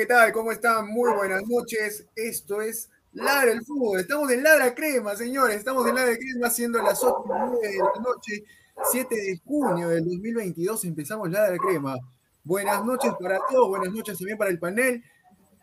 ¿Qué tal? ¿Cómo están? Muy buenas noches. Esto es Ladra el Fútbol. Estamos en Ladra Crema, señores. Estamos en Ladra Crema siendo las 8 de la noche, 7 de junio del 2022. Empezamos Ladra Crema. Buenas noches para todos, buenas noches también para el panel.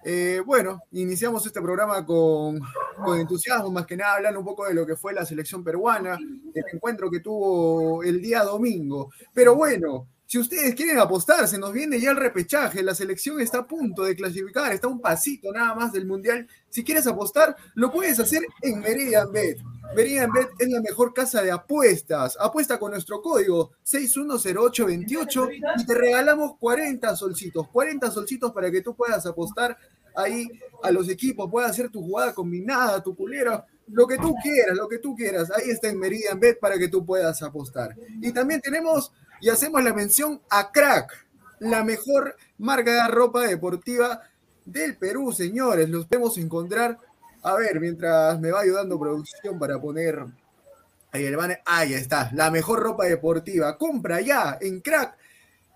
Eh, bueno, iniciamos este programa con, con, entusiasmo, más que nada hablando un poco de lo que fue la selección peruana, el encuentro que tuvo el día domingo. Pero bueno, si ustedes quieren apostar, se nos viene ya el repechaje, la selección está a punto de clasificar, está un pasito nada más del Mundial. Si quieres apostar, lo puedes hacer en Meridian Bet. Meridian Bet es la mejor casa de apuestas. Apuesta con nuestro código 610828 y te regalamos 40 solcitos, 40 solcitos para que tú puedas apostar ahí a los equipos, puedas hacer tu jugada combinada, tu culera, lo que tú quieras, lo que tú quieras. Ahí está en Meridian Bet para que tú puedas apostar. Y también tenemos y hacemos la mención a Crack, la mejor marca de ropa deportiva del Perú, señores. Los podemos encontrar. A ver, mientras me va ayudando producción para poner ahí el banner. Ahí está, la mejor ropa deportiva. Compra ya en Crack.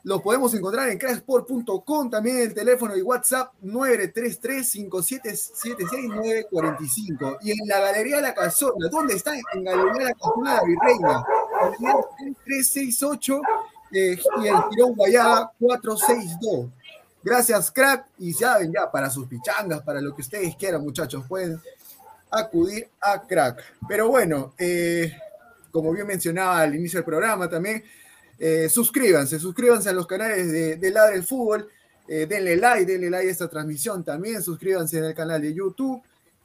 Los podemos encontrar en cracksport.com, también el teléfono y WhatsApp 933-5776-945. Y en la Galería La Casona, ¿dónde está? En Galería La Casona de Virreina. 368 eh, y el Tirón Guayaba 462. Gracias, crack. Y saben ya, para sus pichangas, para lo que ustedes quieran, muchachos, pueden acudir a crack. Pero bueno, eh, como bien mencionaba al inicio del programa también, eh, suscríbanse, suscríbanse a los canales de, de Ladre el Fútbol. denle like, denle like a esta transmisión también. Suscríbanse en el canal de YouTube.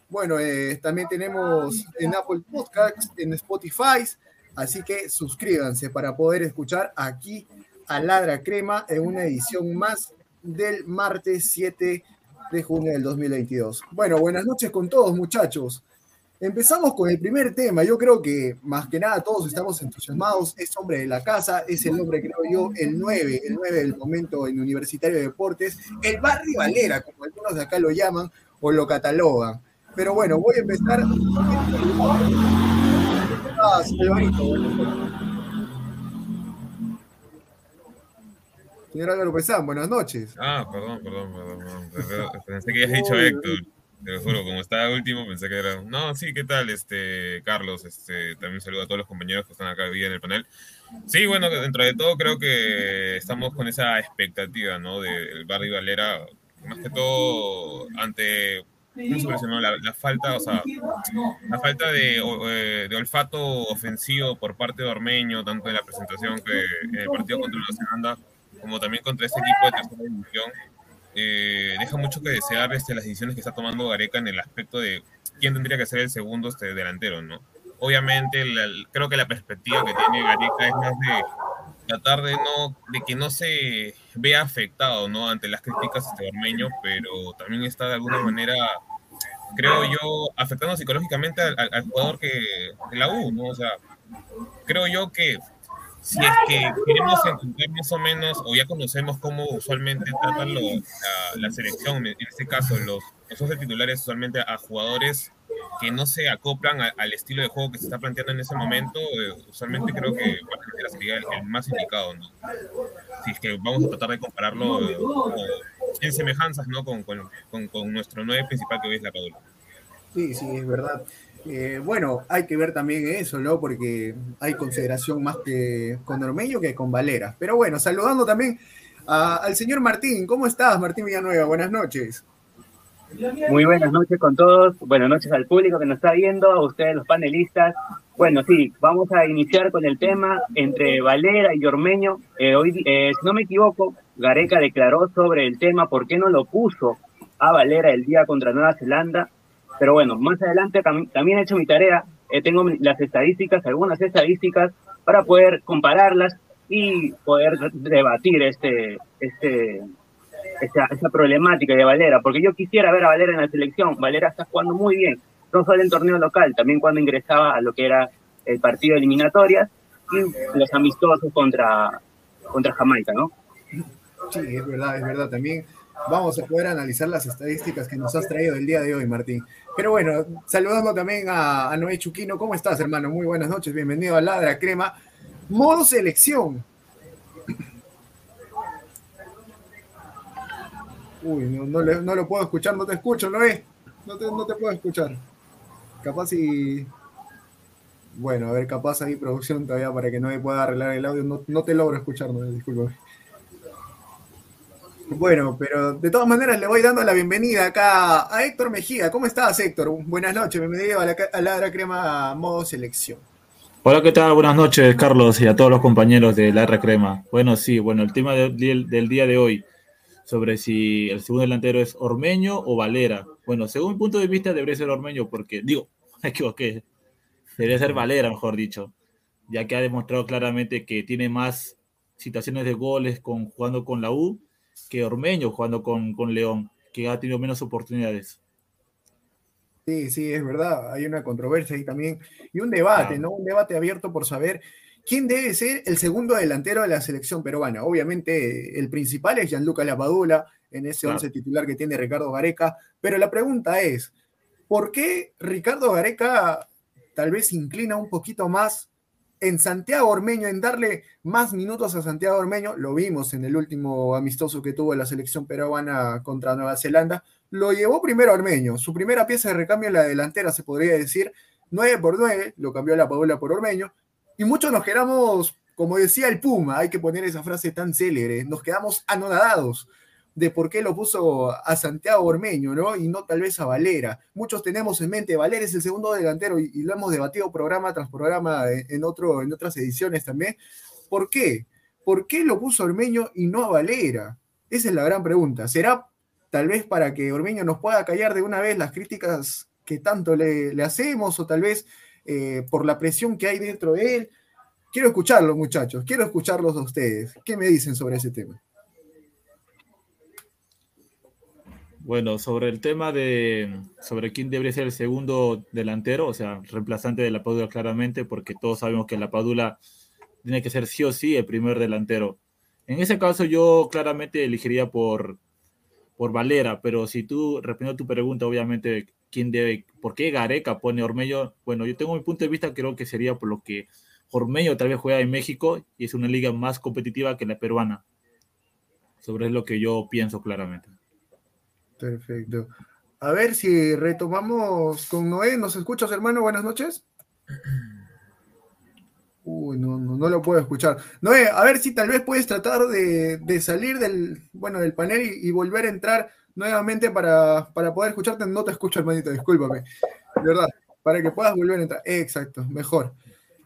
Bueno, también tenemos en Apple Podcasts, en Spotify. Así que suscríbanse para poder escuchar aquí a Ladra Crema en una edición más del martes 7 de junio del 2022. Bueno, buenas noches con todos muchachos. Empezamos con el primer tema. Yo creo que más que nada todos estamos entusiasmados. Es hombre de la casa, es el hombre, creo yo, el 9, el 9 del momento en Universitario de Deportes, el barrio Valera, como algunos de acá lo llaman o lo catalogan. Pero bueno, voy a empezar. Ah, Señor Álvaro Pesán, buenas noches. Ah, perdón, perdón, perdón. Pensé que habías dicho Héctor. Te lo juro, como estaba último, pensé que era. No, sí, ¿qué tal, este, Carlos? Este, también saludo a todos los compañeros que están acá hoy en el panel. Sí, bueno, dentro de todo creo que estamos con esa expectativa, ¿no? Del barrio Valera, más que todo ante la, la, falta, o sea, la falta de, eh, de, olfato ofensivo por parte de Ormeño, tanto en la presentación que en el partido contra Nueva Zelanda, como también contra este equipo de tercera división, eh, deja mucho que desear este, las decisiones que está tomando Gareca en el aspecto de quién tendría que ser el segundo este, delantero, ¿no? Obviamente, la, creo que la perspectiva que tiene Gareca es más de tratar de no de que no se vea afectado no ante las críticas este Ormeño pero también está de alguna manera creo yo afectando psicológicamente al, jugador que de la U no o sea creo yo que si es que queremos entender más o menos o ya conocemos cómo usualmente tratan lo, la, la, selección en este caso los los titulares usualmente a jugadores que no se acoplan al estilo de juego que se está planteando en ese momento, eh, usualmente creo que sería el, más indicado, ¿no? Si que vamos a tratar de compararlo eh, en semejanzas, ¿no? Con, con, con, nuestro nueve principal que hoy es la Padula. Sí, sí, es verdad. Eh, bueno, hay que ver también eso, ¿no? Porque hay consideración más que con Ormeño que con Valera. Pero bueno, saludando también al señor Martín. ¿Cómo estás, Martín Villanueva? Buenas noches. Muy buenas noches con todos, buenas noches al público que nos está viendo, a ustedes los panelistas. Bueno, sí, vamos a iniciar con el tema entre Valera y Ormeño. Eh, hoy, eh, si no me equivoco, Gareca declaró sobre el tema por qué no lo puso a Valera el día contra Nueva Zelanda. Pero bueno, más adelante también he hecho mi tarea, eh, tengo las estadísticas, algunas estadísticas, para poder compararlas y poder debatir este, este, esa, esa, problemática de Valera, porque yo quisiera ver a Valera en la selección. Valera está jugando muy bien, no solo en torneo local, también cuando ingresaba a lo que era el partido de eliminatorias y los amistosos contra, contra Jamaica, ¿no? Sí, es verdad, es verdad. También vamos a poder analizar las estadísticas que nos has traído el día de hoy, Martín. Pero bueno, saludando también a, a Noé Chuquino. ¿Cómo estás, hermano? Muy buenas noches, bienvenido a Ladra Crema. Modo selección. Uy, no, no, lo puedo escuchar, no te escucho, ¿no es? No te, no te puedo escuchar. Capaz y... Bueno, a ver, capaz ahí producción todavía para que no me pueda arreglar el audio. No, no te logro escuchar, no, disculpe. Bueno, pero de todas maneras le voy dando la bienvenida acá a Héctor Mejía. ¿Cómo estás, Héctor? Buenas noches, bienvenido a la, a la Crema Modo Selección. Hola, ¿qué tal? Buenas noches, Carlos, y a todos los compañeros de la Crema. Bueno, sí, bueno, el tema del día de hoy sobre si el segundo delantero es Ormeño o Valera. Bueno, según mi punto de vista debería ser Ormeño porque, digo, me equivoqué, debería ser Valera, mejor dicho, ya que ha demostrado claramente que tiene más situaciones de goles con, jugando con la U que Ormeño jugando con, con León, que ha tenido menos oportunidades. Sí, sí, es verdad, hay una controversia ahí también y un debate, ah. ¿no? Un debate abierto por saber ¿Quién debe ser el segundo delantero de la selección peruana? Obviamente el principal es Gianluca Lapadula, en ese claro. once titular que tiene Ricardo Gareca, pero la pregunta es, ¿por qué Ricardo Gareca tal vez inclina un poquito más en Santiago Ormeño, en darle más minutos a Santiago Ormeño? Lo vimos en el último amistoso que tuvo la selección peruana contra Nueva Zelanda. Lo llevó primero Ormeño, su primera pieza de recambio en la delantera, se podría decir, 9 por 9, lo cambió la por Ormeño, y muchos nos quedamos, como decía el Puma, hay que poner esa frase tan célebre, nos quedamos anonadados de por qué lo puso a Santiago Ormeño, ¿no? Y no tal vez a Valera. Muchos tenemos en mente, Valera es el segundo delantero y, lo hemos debatido programa tras programa en, en, otro, en otras ediciones también. ¿Por qué? ¿Por qué lo puso Ormeño y no a Valera? Esa es la gran pregunta. ¿Será tal vez para que Ormeño nos pueda callar de una vez las críticas que tanto le, le hacemos o tal vez eh, por la presión que hay dentro de él. Quiero escucharlos, muchachos, quiero escucharlos a ustedes. ¿Qué me dicen sobre ese tema? Bueno, sobre el tema de sobre quién debería ser el segundo delantero, o sea, reemplazante de la Padula claramente, porque todos sabemos que la Padula tiene que ser sí o sí el primer delantero. En ese caso yo claramente elegiría por, por Valera, pero si tú, respondiendo tu pregunta, obviamente quién debe, por qué Gareca pone Ormeño. Bueno, yo tengo mi punto de vista, creo que sería por lo que Ormeño tal vez juega en México y es una liga más competitiva que la peruana. Sobre lo que yo pienso claramente. Perfecto. A ver si retomamos con Noé. ¿Nos escuchas, hermano? Buenas noches. Uy, no, no, no, lo puedo escuchar. Noé, a ver si tal vez puedes tratar de, salir del, bueno, del panel y, volver a entrar nuevamente para, para poder escucharte. No te escucho, hermanito, discúlpame. De verdad, para que puedas volver a entrar. Exacto, mejor.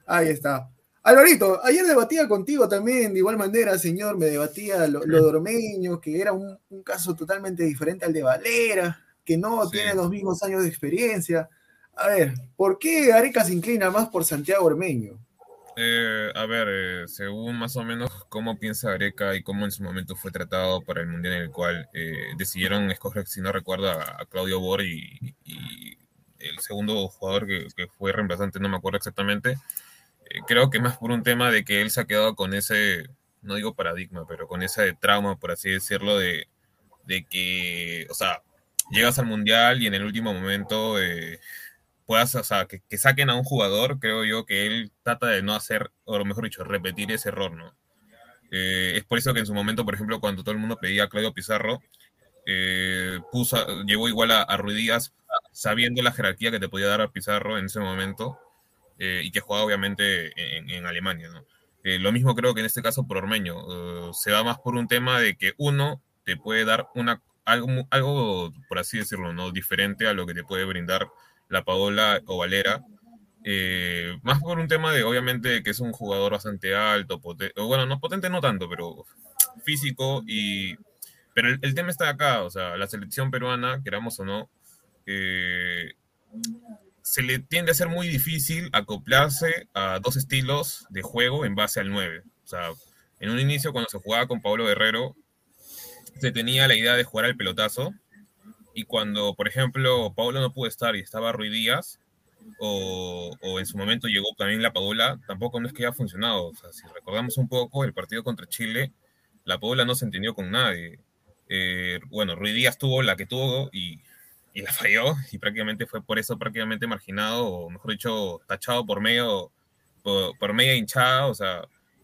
Ahí está. Alvarito, ayer debatía contigo también, de igual manera, señor, me debatía lo, lo dormeño, que era un, un caso totalmente diferente al de Valera, que no Sí. tiene los mismos años de experiencia. A ver, ¿por qué Areca se inclina más por Santiago Ormeño? Eh, a ver, eh, según más o menos cómo piensa Areca y cómo en su momento fue tratado para el mundial en el cual eh, decidieron escoger, si no recuerdo, a, Claudio Bor y, y el segundo jugador que, que fue reemplazante, no me acuerdo exactamente. Eh, creo que más por un tema de que él se ha quedado con ese, no digo paradigma, pero con ese trauma, por así decirlo, de, de que, o sea, llegas al mundial y en el último momento eh, puedas, o sea, que, que saquen a un jugador, creo yo que él trata de no hacer, o mejor dicho, repetir ese error, ¿no? Eh, es por eso que en su momento, por ejemplo, cuando todo el mundo pedía a Claudio Pizarro, eh, puso, llevó igual a, a Ruiz Díaz, sabiendo la jerarquía que te podía dar a Pizarro en ese momento, eh, y que jugaba obviamente en, en Alemania, ¿no? Eh, lo mismo creo que en este caso por Ormeño, eh, se va más por un tema de que uno te puede dar una, algo, algo, por así decirlo, ¿no? diferente a lo que te puede brindar la Paola o Valera, eh, más por un tema de, obviamente, que es un jugador bastante alto, bueno, no potente no tanto, pero físico y... Pero el, el tema está acá, o sea, la selección peruana, queramos o no, eh, se le tiende a ser muy difícil acoplarse a dos estilos de juego en base al 9. O sea, en un inicio cuando se jugaba con Pablo Guerrero, se tenía la idea de jugar al pelotazo, y cuando, por ejemplo, Pablo no pudo estar y estaba Ruiz Díaz, o, o en su momento llegó también la Padula, tampoco no es que haya funcionado. O sea, si recordamos un poco el partido contra Chile, la Padula no se entendió con nadie. Eh, bueno, Ruiz Díaz tuvo la que tuvo y, y la falló, y prácticamente fue por eso prácticamente marginado, o mejor dicho, tachado por medio, por, por media hinchada, o sea,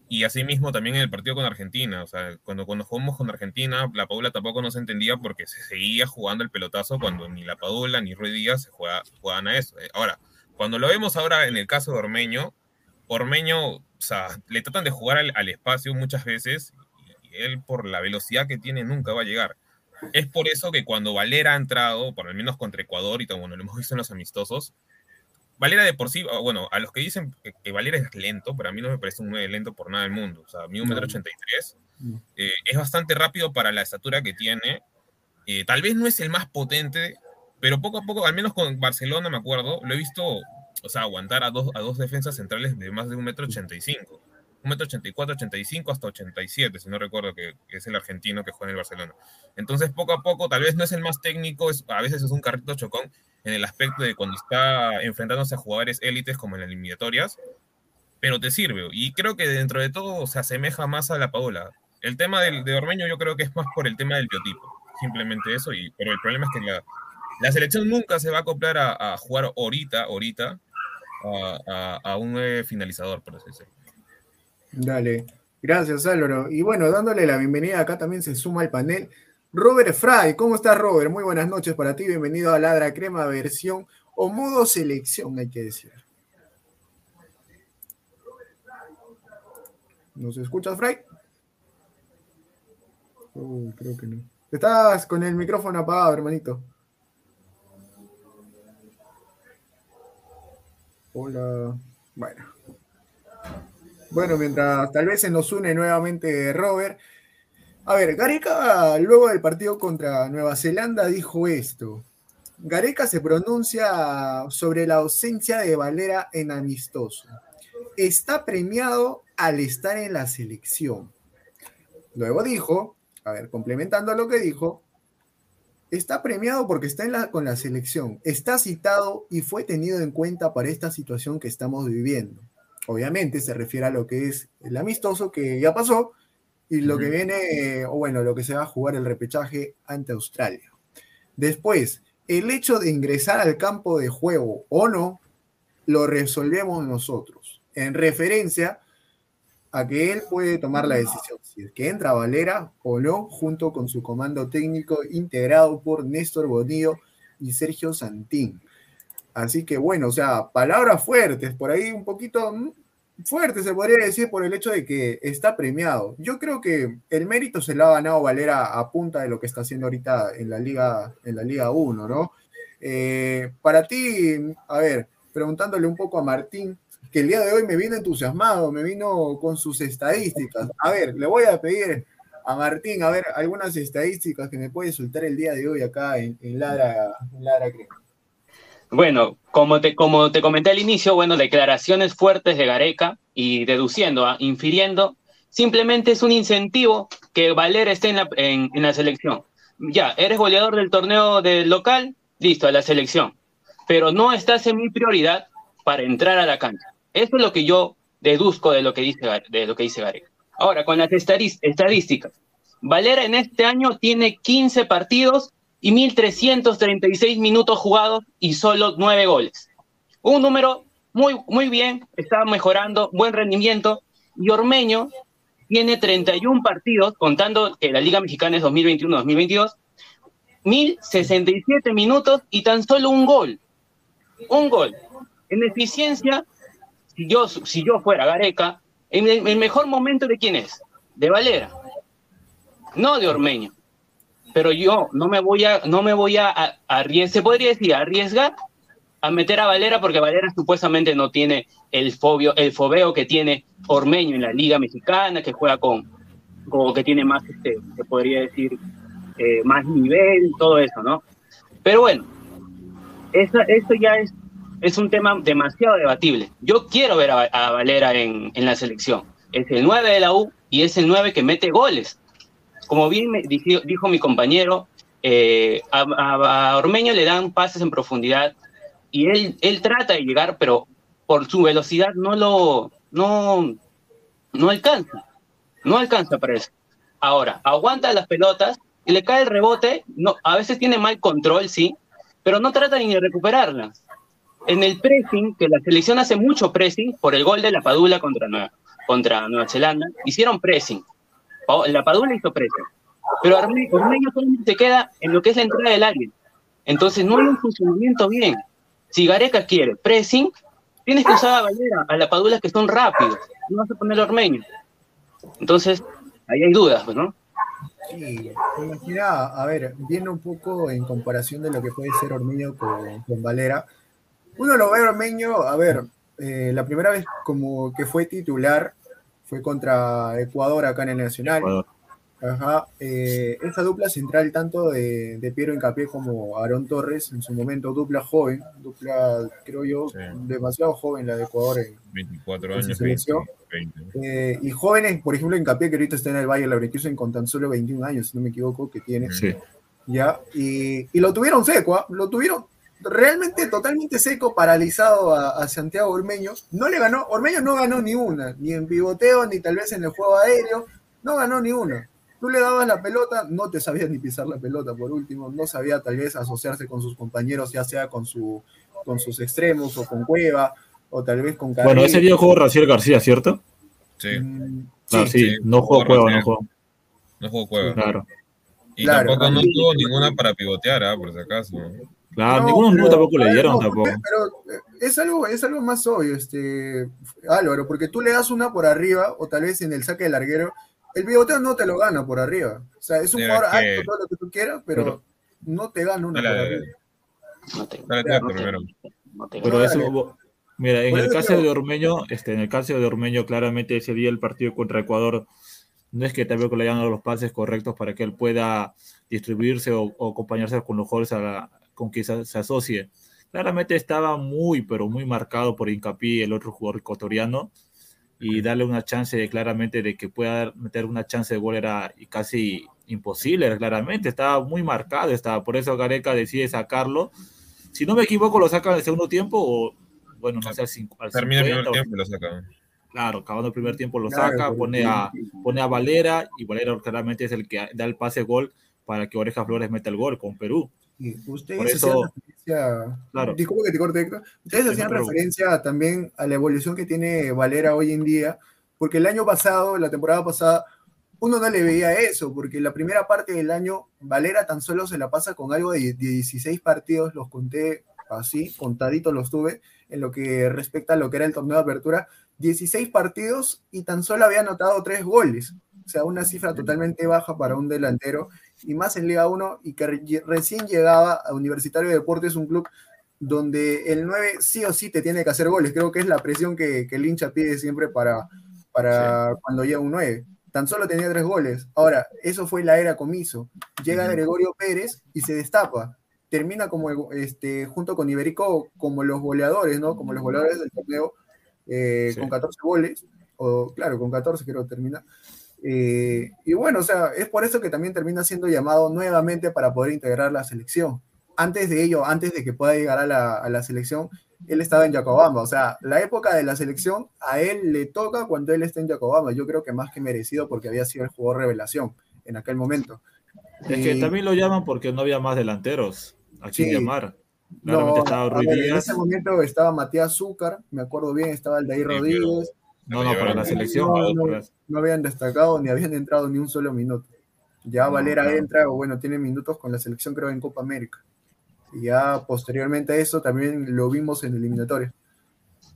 y asimismo también en el partido con Argentina, o sea, cuando, cuando jugamos con Argentina, la Padula tampoco no se entendía porque se seguía jugando el pelotazo cuando ni la Padula ni Ruiz Díaz se juega, juegan a eso. Eh, Ahora, cuando lo vemos ahora en el caso de Ormeño, Ormeño, o sea, le tratan de jugar al, al espacio muchas veces y él por la velocidad que tiene nunca va a llegar. Es por eso que cuando Valera ha entrado, por lo menos contra Ecuador, y bueno, lo hemos visto en los amistosos, Valera de por sí, bueno, a los que dicen que, que Valera es lento, pero a mí no me parece un 9 lento por nada del mundo. O sea, a mí un metro ochenta y tres eh, es bastante rápido para la estatura que tiene. Eh, tal vez no es el más potente, pero poco a poco, al menos con Barcelona, me acuerdo, lo he visto, o sea, aguantar a dos, a dos defensas centrales de más de un metro ochenta y cinco. Metro ochenta y cuatro, ochenta y cinco hasta ochenta y siete, si no recuerdo que, es el argentino que juega en el Barcelona. Entonces, poco a poco, tal vez no es el más técnico, a veces es un carrito chocón en el aspecto de cuando está enfrentándose a jugadores élites como en las eliminatorias, pero te sirve. Y creo que dentro de todo se asemeja más a la Paola. El tema del, de Ormeño yo creo que es más por el tema del biotipo, simplemente eso, y, pero el problema es que la, selección nunca se va a acoplar a, jugar ahorita, ahorita, a, a, un finalizador, por así decirlo. Dale, gracias Álvaro. Y bueno, dándole la bienvenida acá también se suma al panel Robert Fry. ¿Cómo estás, Robert? Muy buenas noches para ti. Bienvenido a Ladra Crema versión o modo selección, hay que decir. ¿Nos escuchas, Fry? Uy, creo que no. Estás con el micrófono apagado, hermanito. Hola. Bueno. Bueno, mientras tal vez se nos une nuevamente Robert. A ver, Gareca luego del partido contra Nueva Zelanda dijo esto. Gareca se pronuncia sobre la ausencia de Valera en amistoso. Está premiado al estar en la selección. Luego dijo, a ver, complementando lo que dijo, está premiado porque está en la, con la selección, está citado y fue tenido en cuenta para esta situación que estamos viviendo. Obviamente se refiere a lo que es el amistoso que ya pasó y lo uh -huh. que viene, o bueno, lo que se va a jugar el repechaje ante Australia. Después, el hecho de ingresar al campo de juego o no, lo resolvemos nosotros, en referencia a que él puede tomar la decisión, si es que entra Valera o no, junto con su comando técnico integrado por Néstor Bonillo y Sergio Santín. Así que bueno, o sea, palabras fuertes, por ahí un poquito, fuerte, se podría decir, por el hecho de que está premiado. Yo creo que el mérito se lo ha ganado Valera a punta de lo que está haciendo ahorita en la Liga, en la Liga 1, ¿no? Eh, para ti, a ver, preguntándole un poco a Martín, que el día de hoy me vino entusiasmado, me vino con sus estadísticas. A ver, le voy a pedir a Martín, a ver, algunas estadísticas que me puede soltar el día de hoy acá en, en Lara, en Lara Crema. Bueno, como te, como te comenté al inicio, bueno, declaraciones fuertes de Gareca y deduciendo, ah, infiriendo, simplemente es un incentivo que Valera esté en la, en, en la selección. Ya, eres goleador del torneo del local, listo, a la selección. Pero no estás en mi prioridad para entrar a la cancha. Eso es lo que yo deduzco de lo que dice, de lo que dice Gareca. Ahora, con las estadísticas. Valera en este año tiene 15 partidos y 1.336 minutos jugados y solo 9 goles. Un número muy, muy bien, está mejorando, buen rendimiento. Y Ormeño tiene 31 partidos, contando que la Liga Mexicana es 2021-2022, 1.067 minutos y tan solo un gol. Un gol. En eficiencia, si yo, si yo fuera Gareca, en el, el mejor momento de quién es? De Valera, no de Ormeño. Pero yo no me voy a, no me voy a, a- arriesgar, se podría decir, arriesgar a meter a Valera porque Valera supuestamente no tiene el fobio, el fobeo que tiene Ormeño en la Liga Mexicana, que juega con, como que tiene más, este, se podría decir, eh, más nivel, todo eso, ¿no? Pero bueno, eso, eso ya es, es un tema demasiado debatible. Yo quiero ver a, Valera en, en la selección. Es el 9 de la U y es el 9 que mete goles. Como bien me dijo, mi compañero, eh, a, Ormeño le dan pases en profundidad y él, él trata de llegar, pero por su velocidad no lo no, no alcanza. No alcanza para eso. Ahora, aguanta las pelotas y le cae el rebote. No, a veces tiene mal control, sí, pero no trata ni de recuperarlas. En el pressing, que la selección hace mucho pressing por el gol de la Padula contra Nueva, contra Nueva Zelanda, hicieron pressing. Pa- La Padula hizo pressing. Pero Orme- Ormeño solamente se queda en lo que es la entrada del área. Entonces no hay un funcionamiento bien. Si Gareca quiere pressing, tienes que usar a Valera, a la Padula que son rápidos. No vas a poner a. Entonces, ahí hay dudas, ¿no? Sí, imagina, a ver, viendo un poco en comparación de lo que puede ser Ormeño con, Valera, uno lo ve a a ver, eh, la primera vez como que fue titular fue contra Ecuador acá en el Nacional. Ecuador. Ajá, eh, esa dupla central tanto de, de Piero Incapié como Aarón Torres, en su momento dupla joven, dupla creo yo Sí. demasiado joven la de Ecuador en, 24 Con su años, selección. 20, 20. eh, y jóvenes, por ejemplo, Hincapié, que ahorita está en el Valle Leverkusen con tan solo 21 años, si no me equivoco, que tiene. Sí. ¿ya? Y, y lo tuvieron seco, ¿ah? lo tuvieron realmente totalmente seco, paralizado a, a Santiago Ormeño. No le ganó, Ormeño no ganó ni una, ni en pivoteo, ni tal vez en el juego aéreo, no ganó ni una. Tú le dabas la pelota, no te sabía ni pisar la pelota por último, no sabía tal vez asociarse con sus compañeros, ya sea con, su, con sus extremos o con Cueva, o tal vez con Bueno, ese día jugó Raciel García, ¿cierto? Sí, Mm, Ah, sí, sí, sí, no jugó Cueva, no jugó. no jugó Cueva. Claro. Y Claro, tampoco no tuvo ninguna para pivotear, ¿ah? por si acaso. Claro, No, ninguno pero- tampoco le dieron no, tampoco. Pero eh, es algo, es algo más obvio, este, Álvaro, porque tú le das una por arriba, o tal vez en el saque de larguero, el bigoteo no te lo gana por arriba. O sea, es un jugador alto, todo lo que tú quieras, pero, Pero- no te gana una Dale, por dale, arriba. No te, Dale, Ya, dale, no te- primero. no te- Pero eso, mira, en el caso creo- de Ormeño, este, en el caso de Ormeño, claramente ese día el partido contra Ecuador no es que tampoco le hayan dado los pases correctos para que él pueda distribuirse o, o acompañarse con los jugadores a la- con que se, se asocie. Claramente estaba muy, pero muy marcado por Incapié, el otro jugador ecuatoriano, y darle una chance claramente de que pueda meter una chance de gol era casi imposible, claramente, estaba muy marcado, estaba, por eso Gareca decide sacarlo. Si no me equivoco, lo saca en el segundo tiempo o, bueno, no sé, al, cincu- al Termina el 50 primer o- tiempo y lo saca. Claro, acabando el primer tiempo lo Claro, saca, pone a, pone a Valera y Valera claramente es el que da el pase gol para que Oreja Flores meta el gol con Perú. Y ustedes hacían referencia, Claro. disculpa que te corte, Héctor, ustedes Sí, hacían referencia también a la evolución que tiene Valera hoy en día, porque el año pasado, la temporada pasada, uno no le veía eso, porque la primera parte del año, Valera tan solo se la pasa con algo de 16 partidos, los conté así, contaditos los tuve, en lo que respecta a lo que era el torneo de apertura, 16 partidos y tan solo había anotado 3 goles. O sea, una cifra totalmente baja para un delantero y más en Liga 1 y que recién llegaba a Universitario de Deportes, un club donde el 9 sí o sí te tiene que hacer goles. Creo que es la presión que, el hincha pide siempre para, para cuando llega un 9. Tan solo tenía tres goles. Ahora, eso fue la era comiso. Llega Gregorio Pérez y se destapa. Termina como este, junto con Iberico como los goleadores, ¿no? Como los goleadores del torneo, eh, con 14 goles. O claro, con 14 creo que termina. Eh, y bueno, o sea, es por eso que también termina siendo llamado nuevamente para poder integrar la selección antes de ello, antes de que pueda llegar a la, selección, él estaba en Jacobamba. O sea, la época de la selección a él le toca cuando él está en Jacobamba. Yo creo que más que merecido porque había sido el jugador revelación en aquel momento. Es que también lo llaman porque no había más delanteros a quien llamar. no, estaba En ese momento estaba Matías Zúcar, me acuerdo bien, estaba el de ahí Rodríguez. No, no, para la selección. no, habían destacado ni habían entrado ni un solo minuto. Ya Valera entra, o bueno, tiene minutos con la selección, creo, en Copa América. Y ya posteriormente a eso también lo vimos en eliminatorio.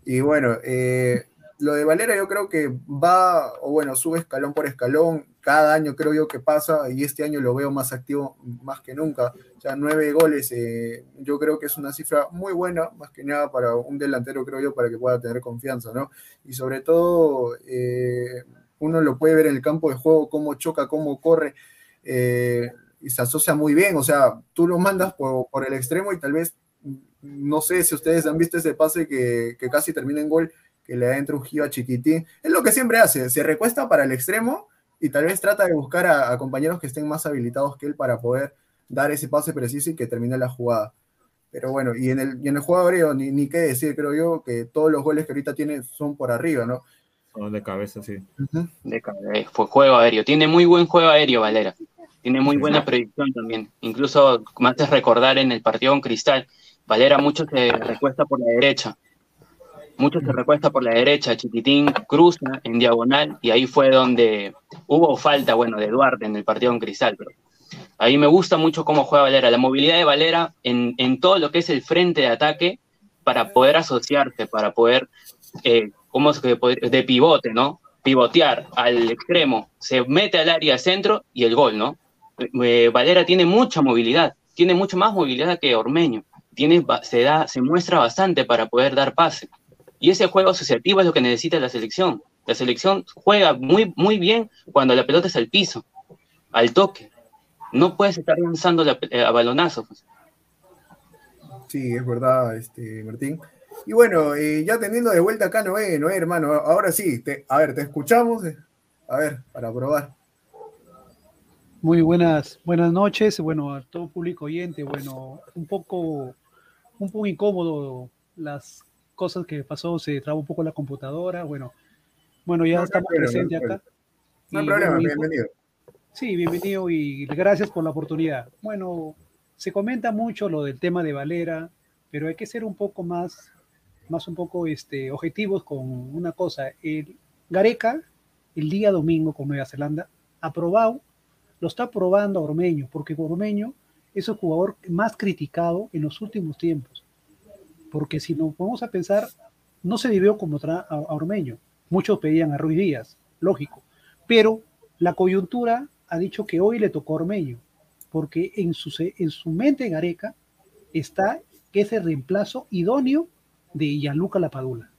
Y bueno, eh, lo de Valera yo creo que va, o bueno, sube escalón por escalón. Cada año creo yo que pasa y este año lo veo más activo más que nunca. Ya nueve goles, eh, yo creo que es una cifra muy buena, más que nada para un delantero, creo yo, para que pueda tener confianza, ¿no? Y sobre todo, eh, uno lo puede ver en el campo de juego, cómo choca, cómo corre y se asocia muy bien. O sea, tú lo mandas por, por, el extremo y tal vez, no sé si ustedes han visto ese pase que, que casi termina en gol, que le da en Trujillo a Chiquitín. Es lo que siempre hace, se recuesta para el extremo y tal vez trata de buscar a, compañeros que estén más habilitados que él para poder dar ese pase preciso y que termine la jugada. Pero bueno, y en el, y en el juego aéreo, ni, ni qué decir, creo yo, que todos los goles que ahorita tiene son por arriba, ¿no? Son de cabeza, sí. De cabeza, fue juego aéreo. Tiene muy buen juego aéreo, Valera. Tiene muy buena predicción también. Incluso, como antes recordar en el partido con Cristal, Valera mucho se recuesta por la derecha. Mucho se recuesta por la derecha. Chiquitín cruza en diagonal y ahí fue donde hubo falta, bueno, de Duarte en el partido con Cristal. Pero ahí me gusta mucho cómo juega Valera. La movilidad de Valera en, en todo lo que es el frente de ataque para poder asociarse, para poder, eh, ¿cómo se de pivote, ¿no? Pivotear al extremo, se mete al área centro y el gol, ¿no? Eh, Valera tiene mucha movilidad, tiene mucho más movilidad que Ormeño, tiene, se, da, se muestra bastante para poder dar pase. Y ese juego asociativo es lo que necesita la selección. La selección juega muy, muy bien cuando la pelota es al piso, al toque. No puedes estar lanzando eh, a balonazos. Sí, es verdad, este, Martín. Y bueno, eh, ya teniendo de vuelta acá Noé, Noé, hermano, ahora sí, a ver, te escuchamos. A ver, para probar. Muy buenas, buenas noches, bueno, a todo público oyente, bueno, un poco, un poco incómodo las cosas que pasó, se trabó un poco la computadora, bueno, bueno, ya estamos presentes acá. No hay problema, bienvenido. Sí, bienvenido y gracias por la oportunidad. Bueno, se comenta mucho lo del tema de Valera, pero hay que ser un poco más, más un poco este, objetivos con una cosa. El Gareca, el día domingo con Nueva Zelanda, aprobado lo está probando Ormeño, porque Ormeño es el jugador más criticado en los últimos tiempos. Porque si nos vamos a pensar, no se vivió como a, Ormeño. Muchos pedían a Ruiz Díaz, lógico. Pero la coyuntura ha dicho que hoy le tocó a Ormeño, porque en su, en su mente Gareca está ese reemplazo idóneo de Gianluca Lapadula.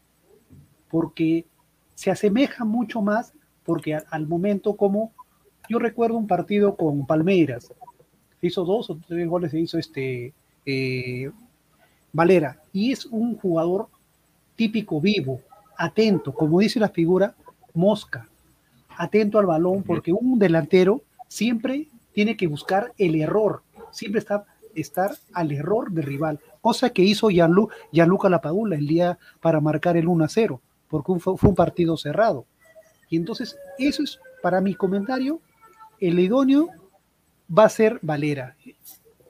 Porque se asemeja mucho más, porque al momento como yo recuerdo un partido con Palmeiras, hizo dos o tres goles, se hizo este eh, Valera, y es un jugador típico vivo, atento, como dice la figura, mosca, atento al balón, porque un delantero siempre tiene que buscar el error, siempre está estar al error del rival, cosa que hizo Gianluca, Gianluca Lapadula el día para marcar el 1 a 0, porque fue un partido cerrado. Y entonces, eso es para mi comentario el idóneo va a ser Valera.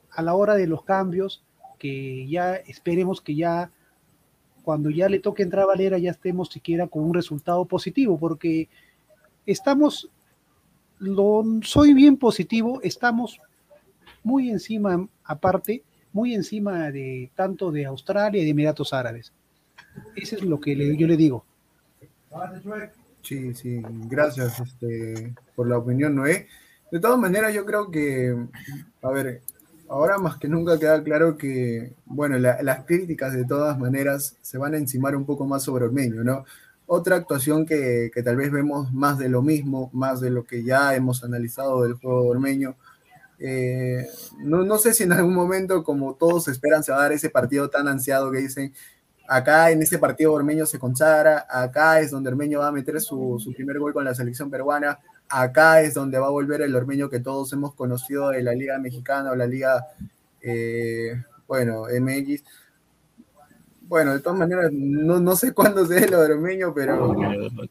A la hora de los cambios, que ya esperemos que ya cuando ya le toque entrar a Valera ya estemos siquiera con un resultado positivo, porque estamos, lo, soy bien positivo, estamos muy encima, aparte, muy encima de tanto de Australia y de Emiratos Árabes. Eso es lo que yo le digo. Sí, sí, gracias este, por la opinión, Noé. De todas maneras, yo creo que, a ver, ahora más que nunca queda claro que, bueno, la- las críticas de todas maneras se van a encimar un poco más sobre Ormeño, ¿no? Otra actuación que, que tal vez vemos más de lo mismo, más de lo que ya hemos analizado del juego de Ormeño. Eh, no, no sé si en algún momento, como todos esperan, se va a dar ese partido tan ansiado que dicen, acá en este partido Ormeño se consagra, acá es donde Ormeño va a meter su, su primer gol con la selección peruana, acá es donde va a volver el Ormeño que todos hemos conocido de la Liga Mexicana o la Liga, eh, bueno, MX. Bueno, de todas maneras, no, no sé cuándo se dé de Ormeño, pero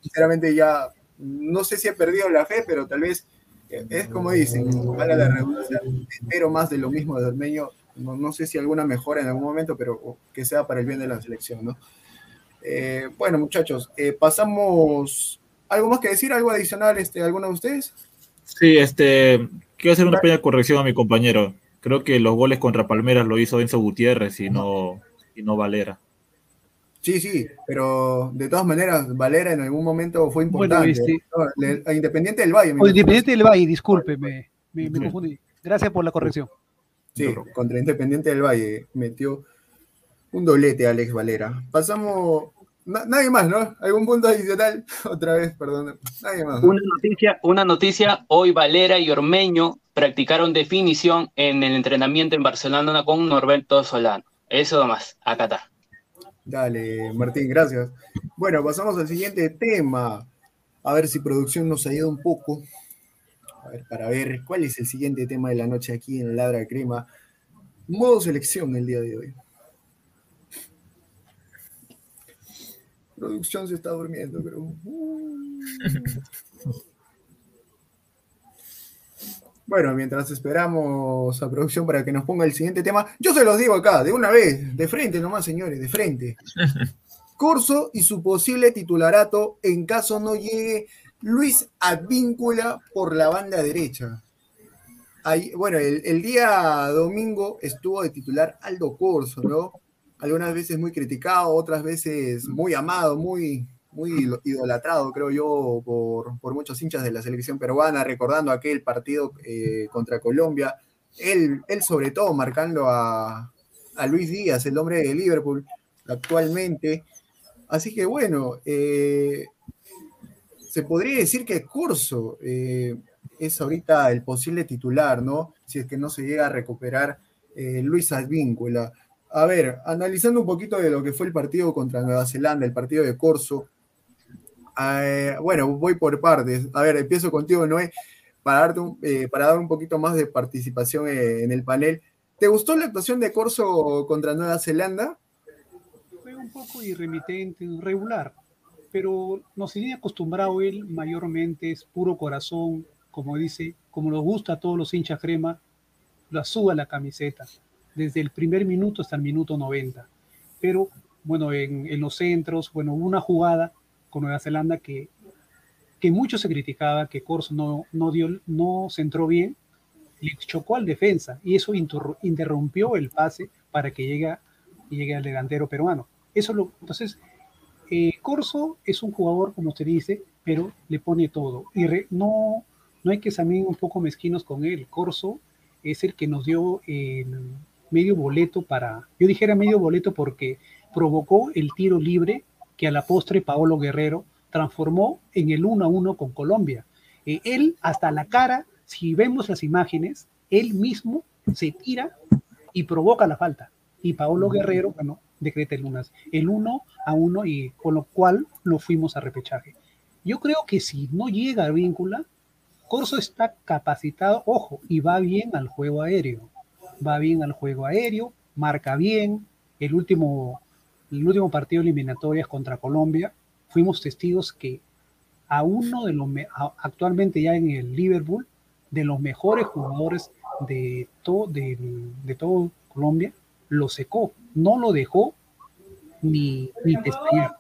sinceramente ya no sé si he perdido la fe, pero tal vez eh, es como dicen, vale la redundancia, espero más de lo mismo de Ormeño. No, no sé si alguna mejora en algún momento, pero que sea para el bien de la selección, ¿no? Eh, bueno, muchachos, pasamos. ¿Algo más que decir? ¿Algo adicional, este, alguno de ustedes? Sí, este, quiero hacer una pequeña corrección a mi compañero. Creo que los goles contra Palmeras lo hizo Enzo Gutiérrez y no, y no Valera. Sí, sí, pero de todas maneras, Valera en algún momento fue Bueno, importante. este- No, le- a Independiente del Valle. O. Independiente del Valle, disculpe, me, me, me confundí. Gracias por la corrección. Sí, contra Independiente del Valle metió un doblete Alex Valera. Pasamos. Na- nadie más, ¿no? ¿Algún punto adicional? Otra vez, perdón. Nadie más. ¿no? Una noticia, una noticia, hoy Valera y Ormeño practicaron definición en el entrenamiento en Barcelona con Norberto Solano. Eso nomás, acá está. Dale, Martín, gracias. Bueno, pasamos al siguiente tema. A ver si producción nos ayuda un poco. A ver, para ver cuál es el siguiente tema de la noche aquí en Ladra Crema. Modo selección el día de hoy. Producción se está durmiendo, pero. Bueno, mientras esperamos a producción para que nos ponga el siguiente tema, yo se los digo acá, de una vez, de frente nomás, señores, de frente. Corso y su posible titularato en caso no llegue Luis Advíncula por la banda derecha. Ahí, bueno, el, el día domingo estuvo de titular Aldo Corso, ¿no? Algunas veces muy criticado, otras veces muy amado, muy, muy idolatrado, creo yo, por, por muchos hinchas de la selección peruana, recordando aquel partido eh, contra Colombia. Él, él, sobre todo, marcando a, a Luis Díaz, el hombre de Liverpool, actualmente. Así que bueno, eh, se podría decir que Corso eh, es ahorita el posible titular, ¿no? Si es que no se llega a recuperar eh, Luis Advíncula. A ver, analizando un poquito de lo que fue el partido contra Nueva Zelanda, el partido de Corso. Eh, bueno, voy por partes. A ver, empiezo contigo, Noé, para, darte un, eh, para dar un poquito más de participación en el panel. ¿Te gustó la actuación de Corso contra Nueva Zelanda? Fue un poco irremitente, regular, pero nos tenía acostumbrado él mayormente, es puro corazón, como dice, como nos gusta a todos los hinchas crema, la suba la camiseta, desde el primer minuto hasta el minuto 90. Pero bueno, en, en los centros, bueno, hubo una jugada con Nueva Zelanda que, que mucho se criticaba, que Corso no, no, dio, no centró bien, le chocó al defensa y eso interrumpió el pase para que llegue, llegue al delantero peruano. Eso lo, entonces, eh, Corso es un jugador, como usted dice, pero le pone todo. Y re, no, no hay que ser un poco mezquinos con él. Corso es el que nos dio eh, medio boleto para, yo dijera medio boleto porque provocó el tiro libre que a la postre Paolo Guerrero transformó en el 1 a 1 con Colombia. Eh, él, hasta la cara, si vemos las imágenes, él mismo se tira y provoca la falta. Y Paolo Guerrero, bueno, decreta el, unas, el 1 a 1 y con lo cual lo fuimos a repechaje. Yo creo que si no llega a víncula, Corso está capacitado, ojo, y va bien al juego aéreo. Va bien al juego aéreo, marca bien. El último, el último partido de eliminatorias contra Colombia, fuimos testigos que a uno de los, actualmente ya en el Liverpool, de los mejores jugadores de, to, de, todo Colombia, lo secó, no lo dejó ni, ni pestañear.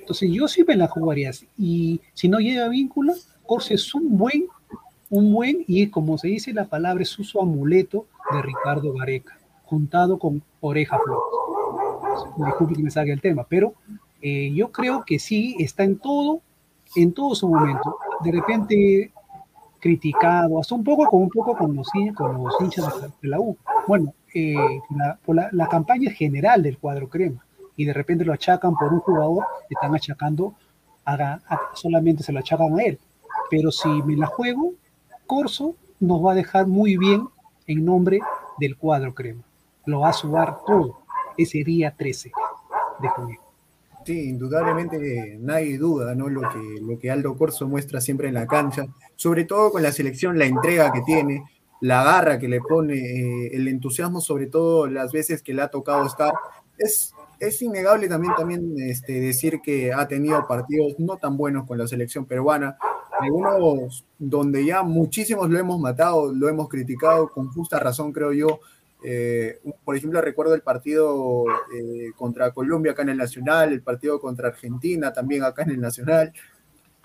Entonces yo sí me la jugaría así. Y si no llega vínculo, Corse es un buen, un buen, y como se dice la palabra, es su amuleto de Ricardo Gareca, juntado con Oreja Flores. Disculpe que me salga el tema, pero eh, yo creo que sí está en todo en todo su momento, de repente criticado, hasta un poco con un poco con los, con los hinchas de la, U. Bueno, eh, la, campaña general del cuadro crema y de repente lo achacan por un jugador, están achacando, a, solamente se lo achacan a él. Pero si me la juego, Corso nos va a dejar muy bien en nombre del cuadro crema. Lo va a sudar todo ese día 13 de junio. Sí, indudablemente nadie duda, ¿no? Lo que, lo que Aldo Corso muestra siempre en la cancha, sobre todo con la selección, la entrega que tiene, la garra que le pone, eh, el entusiasmo, sobre todo las veces que le ha tocado estar. Es, es innegable también, también este, decir que ha tenido partidos no tan buenos con la selección peruana, algunos donde ya muchísimos lo hemos matado, lo hemos criticado con justa razón, creo yo, eh, por ejemplo, recuerdo el partido eh, contra Colombia acá en el Nacional, el partido contra Argentina también acá en el Nacional.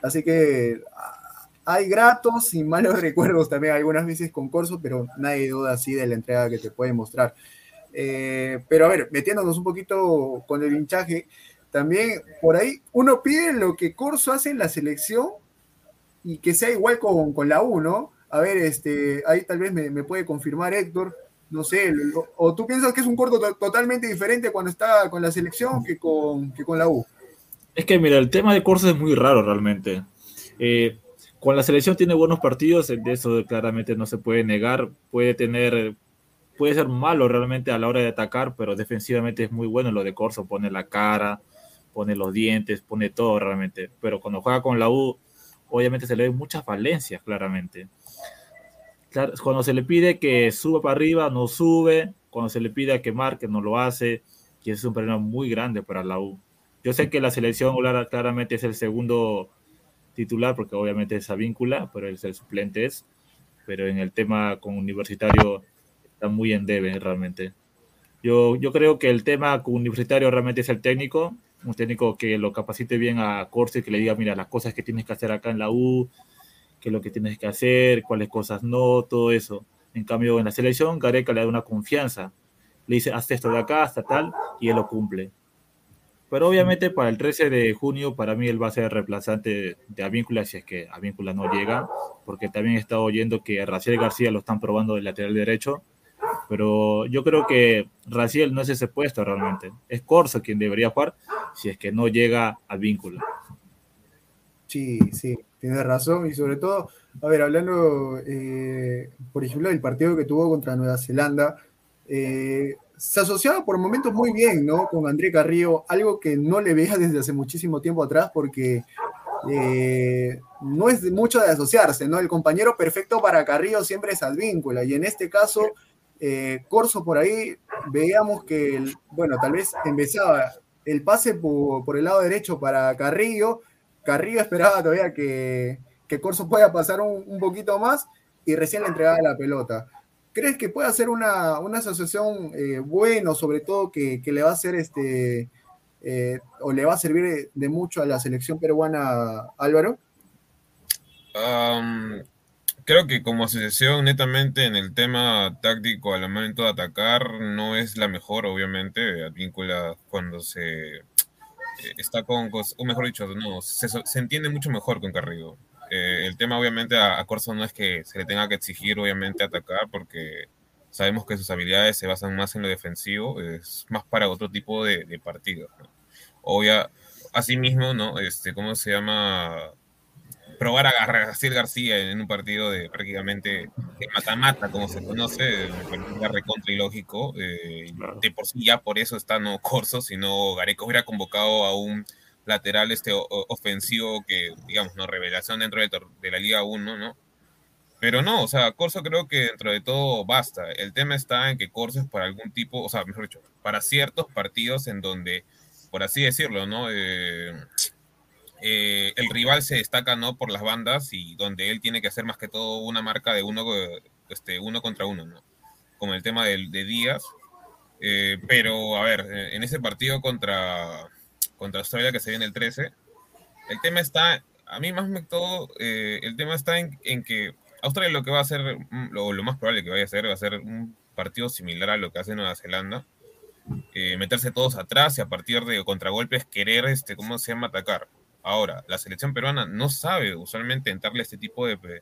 Así que ah, hay gratos y malos recuerdos también algunas veces con Corso, pero nadie duda así de la entrega que te puede mostrar. Eh, pero a ver, metiéndonos un poquito con el hinchaje, también por ahí uno pide lo que Corso hace en la selección y que sea igual con, con la U, ¿no? A ver, este, ahí tal vez me, puede confirmar Héctor no sé, o tú piensas que es un corto totalmente diferente cuando está con la selección que con, que con la U. Es que mira, el tema de Corso es muy raro realmente. Eh, con la selección tiene buenos partidos, de eso claramente no se puede negar. Puede tener, puede ser malo realmente a la hora de atacar, pero defensivamente es muy bueno lo de Corso. Pone la cara, pone los dientes, pone todo realmente. Pero cuando juega con la U, obviamente se le ven muchas falencias claramente cuando se le pide que suba para arriba, no sube. Cuando se le pide que marque, no lo hace. Y es un problema muy grande para la U. Yo sé que la selección claramente es el segundo titular, porque obviamente es víncula, pero es el suplente es. Pero en el tema con Universitario está muy en debe realmente. Yo, yo creo que el tema Universitario realmente es el técnico, un técnico que lo capacite bien a Corsi, que le diga, mira, las cosas que tienes que hacer acá en la U, qué es lo que tienes que hacer, cuáles cosas no, todo eso. En cambio, en la selección, Gareca le da una confianza. Le dice, haz esto de acá, hasta tal, y él lo cumple. Pero obviamente para el 13 de junio, para mí él va a ser reemplazante de Avíncula, si es que Avíncula no llega, porque también he estado oyendo que Raciel García lo están probando del lateral derecho, pero yo creo que Raciel no es ese puesto realmente. Es Corso quien debería jugar si es que no llega a Víncula. Sí, sí, tienes razón. Y sobre todo, a ver, hablando, eh, por ejemplo, del partido que tuvo contra Nueva Zelanda, eh, se asociaba por momentos muy bien, ¿no? Con André Carrillo, algo que no le veía desde hace muchísimo tiempo atrás, porque eh, no es mucho de asociarse, ¿no? El compañero perfecto para Carrillo siempre es Advíncula, y en este caso, Corso por ahí, veíamos que, bueno, tal vez empezaba el pase por, el lado derecho para Carrillo, Carrillo esperaba todavía que, que Corso pueda pasar un, poquito más y recién le entregaba la pelota. ¿Crees que puede hacer una, asociación eh, bueno, sobre todo que, le va a hacer este eh, o le va a servir de mucho a la selección peruana, Álvaro? Creo que como asociación, netamente en el tema táctico al momento de atacar, no es la mejor, obviamente. Advíncula cuando se está con, o mejor dicho, no, se, entiende mucho mejor con Carrillo. Eh, el tema, obviamente, a, Corso no es que se le tenga que exigir, obviamente, atacar, porque sabemos que sus habilidades se basan más en lo defensivo, es más para otro tipo de, de partidos. ¿no? ya asimismo, ¿no? Este, ¿Cómo se llama? Probar a García García en un partido de prácticamente mata-mata, como se conoce, me recontra ilógico. Eh, de por sí ya por eso está no Corso, sino Gareco hubiera convocado a un lateral este ofensivo que, digamos, no revelación dentro de, la Liga 1, ¿no? Pero no, o sea, Corso creo que dentro de todo basta. El tema está en que Corso es para algún tipo, o sea, mejor dicho, para ciertos partidos en donde, por así decirlo, ¿no? Eh, eh, el rival se destaca no por las bandas y donde él tiene que hacer más que todo una marca de uno, este, uno contra uno, ¿no? Como el tema de, de Díaz. Eh, pero, a ver, eh, en ese partido contra, contra Australia que se viene el 13, el tema está, a mí más me todo, el tema está en, que Australia lo que va a hacer, mm, lo, lo, más probable que vaya a hacer, va a ser un partido similar a lo que hace Nueva Zelanda. meterse todos atrás y a partir de contragolpes querer, este, ¿cómo se llama?, atacar Ahora, la selección peruana no sabe usualmente entrarle a este tipo de, de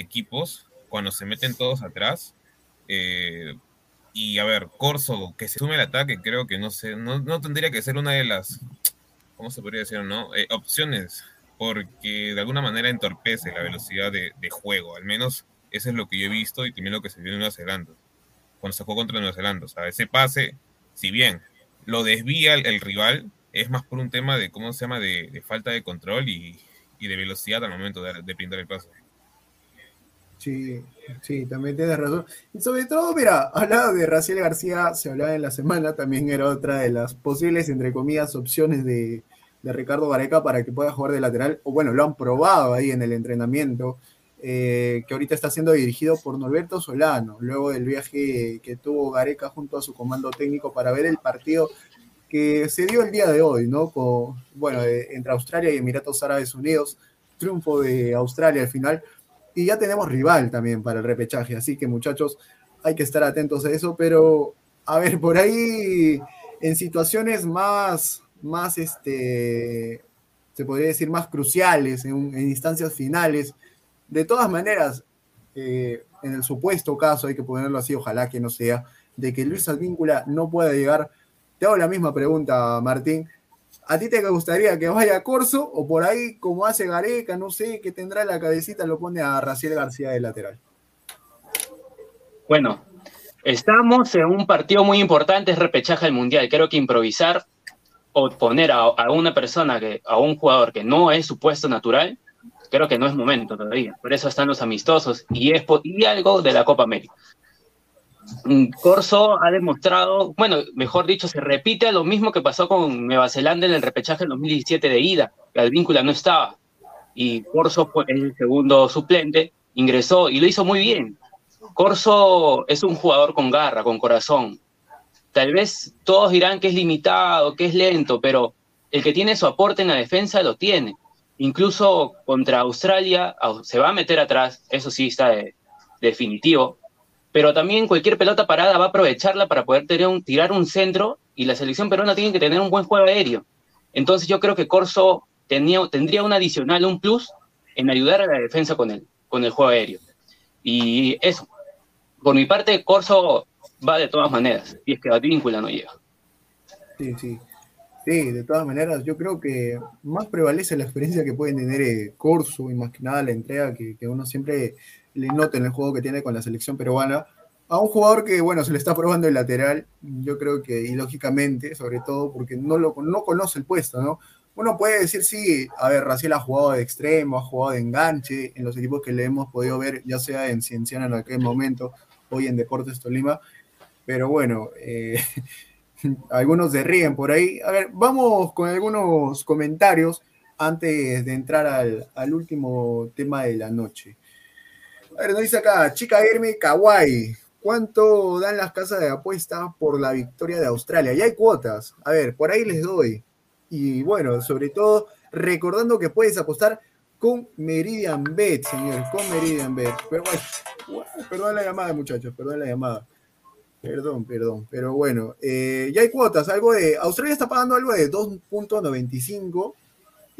equipos cuando se meten todos atrás. Eh, y a ver, Corso, que se sume al ataque, creo que no sé, no, no tendría que ser una de las, ¿cómo se podría decir, no? Eh, opciones, porque de alguna manera entorpece la velocidad de, de, juego, al menos eso es lo que yo he visto y también lo que se vio en Nueva Zelanda, cuando sacó contra Nueva Zelanda, o sea, ese pase, si bien lo desvía el, el rival, es más por un tema de, ¿cómo se llama?, de, de falta de control y, y, de velocidad al momento de, de pintar el pase. Sí, sí, también tienes razón. Y sobre todo, mira, hablaba de Raciel García, se hablaba en la semana, también era otra de las posibles, entre comillas, opciones de, de Ricardo Gareca para que pueda jugar de lateral, o bueno, lo han probado ahí en el entrenamiento, eh, que ahorita está siendo dirigido por Norberto Solano, luego del viaje que tuvo Gareca junto a su comando técnico para ver el partido que se dio el día de hoy, ¿no? Con, bueno, eh, entre Australia y Emiratos Árabes Unidos, triunfo de Australia al final y ya tenemos rival también para el repechaje, así que muchachos, hay que estar atentos a eso, pero a ver, por ahí en situaciones más, más este, se podría decir, más cruciales, en, en instancias finales, de todas maneras, eh, en el supuesto caso, hay que ponerlo así, ojalá que no sea, de que Luis Advíncula no pueda llegar, te hago la misma pregunta, Martín, ¿A ti te gustaría que vaya a Corso o por ahí, como hace Gareca, no sé, que tendrá la cabecita, lo pone a Raciel García de lateral? Bueno, estamos en un partido muy importante, es repechaje del Mundial. Creo que improvisar o poner a, una persona, a un jugador que no es su puesto natural, creo que no es momento todavía. Por eso están los amistosos y, es, y algo de la Copa América. Corso ha demostrado, bueno, mejor dicho, se repite lo mismo que pasó con Nueva Zelanda en el repechaje del 2017 de ida, que Advíncula no estaba, y Corso fue el segundo suplente, ingresó y lo hizo muy bien. Corso es un jugador con garra, con corazón. Tal vez todos dirán que es limitado, que es lento, pero el que tiene su aporte en la defensa lo tiene. Incluso contra Australia se va a meter atrás, eso sí está de, definitivo, pero también cualquier pelota parada va a aprovecharla para poder tener un, tirar un centro y la selección peruana tiene que tener un buen juego aéreo. Entonces yo creo que Corso tenía, tendría un adicional, un plus en ayudar a la defensa con el, con el juego aéreo. Y eso, por mi parte, Corso va de todas maneras, y es que Advíncula no llega. Sí, sí. Sí, de todas maneras, yo creo que más prevalece la experiencia que pueden tener eh, Corso y más que nada la entrega que, que uno siempre le nota en el juego que tiene con la selección peruana. A un jugador que, bueno, se le está probando el lateral, yo creo que, y lógicamente, sobre todo porque no, lo, no conoce el puesto, ¿no? Uno puede decir, sí, a ver, Raciel ha jugado de extremo, ha jugado de enganche, en los equipos que le hemos podido ver, ya sea en Cienciana en aquel momento, hoy en Deportes Tolima, pero bueno, eh, algunos se ríen por ahí. A ver, vamos con algunos comentarios antes de entrar al último tema de la noche. A ver, nos dice acá, chica Irmi Kawaii. ¿Cuánto dan las casas de apuesta por la victoria de Australia? Ya hay cuotas. A ver, por ahí les doy. Y bueno, sobre todo, recordando que puedes apostar con Meridian Bet, señor, con Meridian Bet. Pero bueno, perdón la llamada, muchachos, perdón la llamada. Perdón, perdón. Pero bueno, eh, ya hay cuotas. Algo de. Australia está pagando algo de 2.95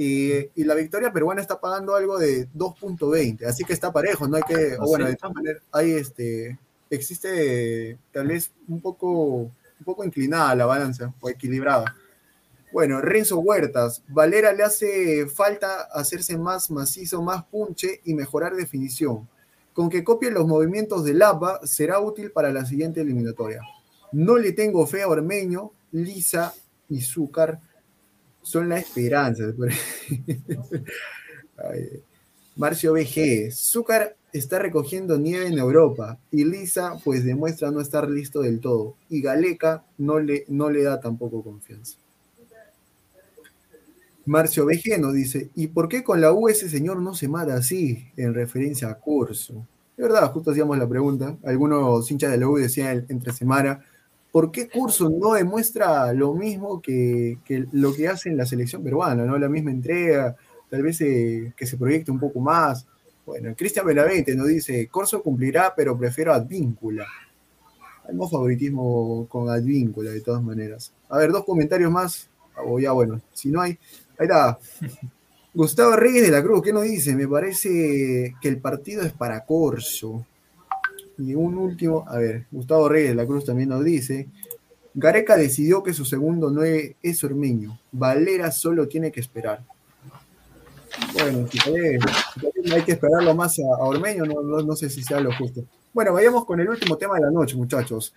y, y, la victoria peruana está pagando algo de 2.20, así que está parejo, no hay que, o bueno, de todas maneras, hay este, existe tal vez un poco, un poco inclinada la balanza, o equilibrada. Bueno, Renzo Huertas, Valera le hace falta hacerse más macizo, más punche y mejorar definición. Con que copie los movimientos de Lapa será útil para la siguiente eliminatoria. No le tengo fe a Ormeño, Lisa y Zúcar son la esperanza. Marcio BG, Zúcar está recogiendo nieve en Europa y Lisa pues demuestra no estar listo del todo y Galeca no le, no le da tampoco confianza. Marcio BG nos dice, ¿y por qué con la U ese señor no se mata así? En referencia a Curso. De verdad, justo hacíamos la pregunta. Algunos hinchas de la U decían entre semana, ¿por qué Curso no demuestra lo mismo que, que, lo que hace en la selección peruana, ¿no? La misma entrega, tal vez eh, que se proyecte un poco más. Bueno, Cristian Benavente nos dice, Corso cumplirá, pero prefiero Advíncula. Hay más favoritismo con Advíncula, de todas maneras. A ver, dos comentarios más, o ya bueno, si no hay, ahí está. Gustavo Reyes de la Cruz, ¿qué nos dice? Me parece que el partido es para Corso. Y un último, a ver, Gustavo Reyes de la Cruz también nos dice, Gareca decidió que su segundo 9 es Ormeño. Valera solo tiene que esperar. Bueno, hay que esperarlo más a, Ormeño, no, no, sé si sea lo justo. Bueno, vayamos con el último tema de la noche, muchachos.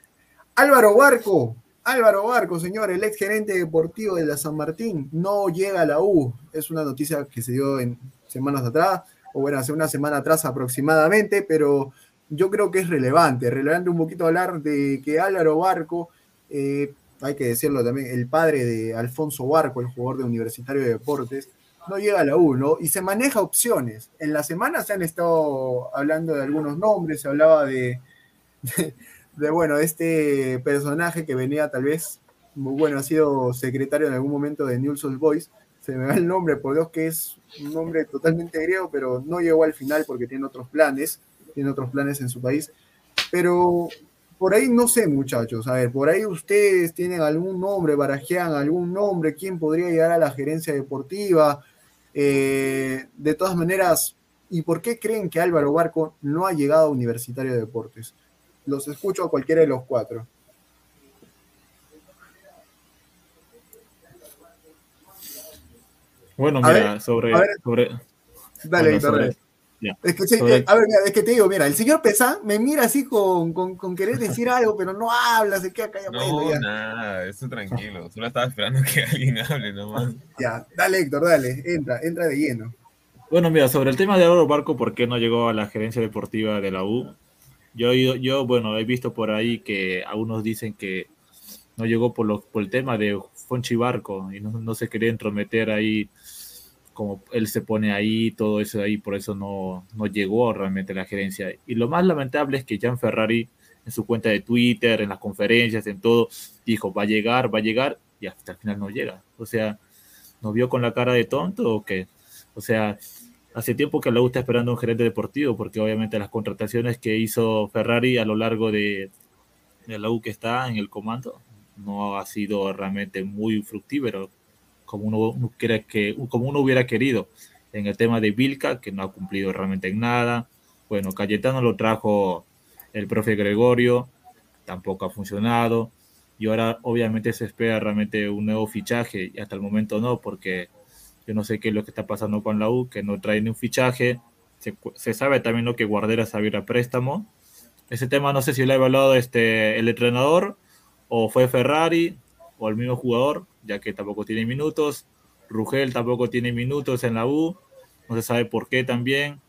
Álvaro Barco, Álvaro Barco, señor, el ex gerente deportivo de la San Martín, no llega a la U. Es una noticia que se dio en semanas atrás, o bueno, hace una semana atrás aproximadamente, pero yo creo que es relevante, relevante un poquito hablar de que Álvaro Barco, eh, hay que decirlo también, el padre de Alfonso Barco, el jugador de Universitario de Deportes, no llega a la U. Y se maneja opciones. En la semana se han estado hablando de algunos nombres, se hablaba de, de, bueno, este personaje que venía tal vez, bueno, ha sido secretario en algún momento de News Old Boys, se me da el nombre, por Dios que es un nombre totalmente griego, pero no llegó al final porque tiene otros planes tiene otros planes en su país. Pero por ahí no sé, muchachos. A ver, por ahí ustedes tienen algún nombre, barajean algún nombre, quién podría llegar a la gerencia deportiva. Eh, de todas maneras, ¿y por qué creen que Álvaro Barco no ha llegado a Universitario de Deportes? Los escucho a cualquiera de los cuatro. Bueno, mira, sobre, sobre, Dale, dale. Es, que, a ver, es que te digo, mira, el señor Pesán me mira así con, con, querer decir algo, pero no habla, se queda callado. No, nada, eso tranquilo. Solo estaba esperando que alguien hable nomás. Ya, dale, Héctor, dale, entra, entra de lleno. Bueno, mira, sobre el tema de Oro Barco, ¿por qué no llegó a la gerencia deportiva de la U? Yo, yo, bueno, he visto por ahí que algunos dicen que no llegó por, lo, por el tema de Fonchi Barco y no, no se quería entrometer ahí como él se pone ahí, todo eso ahí, por eso no, no llegó realmente a la gerencia. Y lo más lamentable es que Jan Ferrari en su cuenta de Twitter, en las conferencias, en todo, dijo, va a llegar, va a llegar, y hasta el final no llega. O sea, ¿nos vio con la cara de tonto o qué? O sea, hace tiempo que la U está esperando un gerente deportivo, porque obviamente las contrataciones que hizo Ferrari a lo largo de, de la U que está en el comando no ha sido realmente muy fructífero como uno, que, como uno hubiera querido. En el tema de Vilca, que no ha cumplido realmente en nada. Bueno, Cayetano lo trajo el profe Gregorio, tampoco ha funcionado. Y ahora obviamente se espera realmente un nuevo fichaje y hasta el momento no, porque yo no sé qué es lo que está pasando con la U, que no trae ni un fichaje. Se, sabe también lo que Guardera sabe a préstamo. Ese tema no sé si lo ha evaluado este, el entrenador o fue Ferrari o el mismo jugador, ya que tampoco tiene minutos. Rugel tampoco tiene minutos en la U, no se sabe por qué también.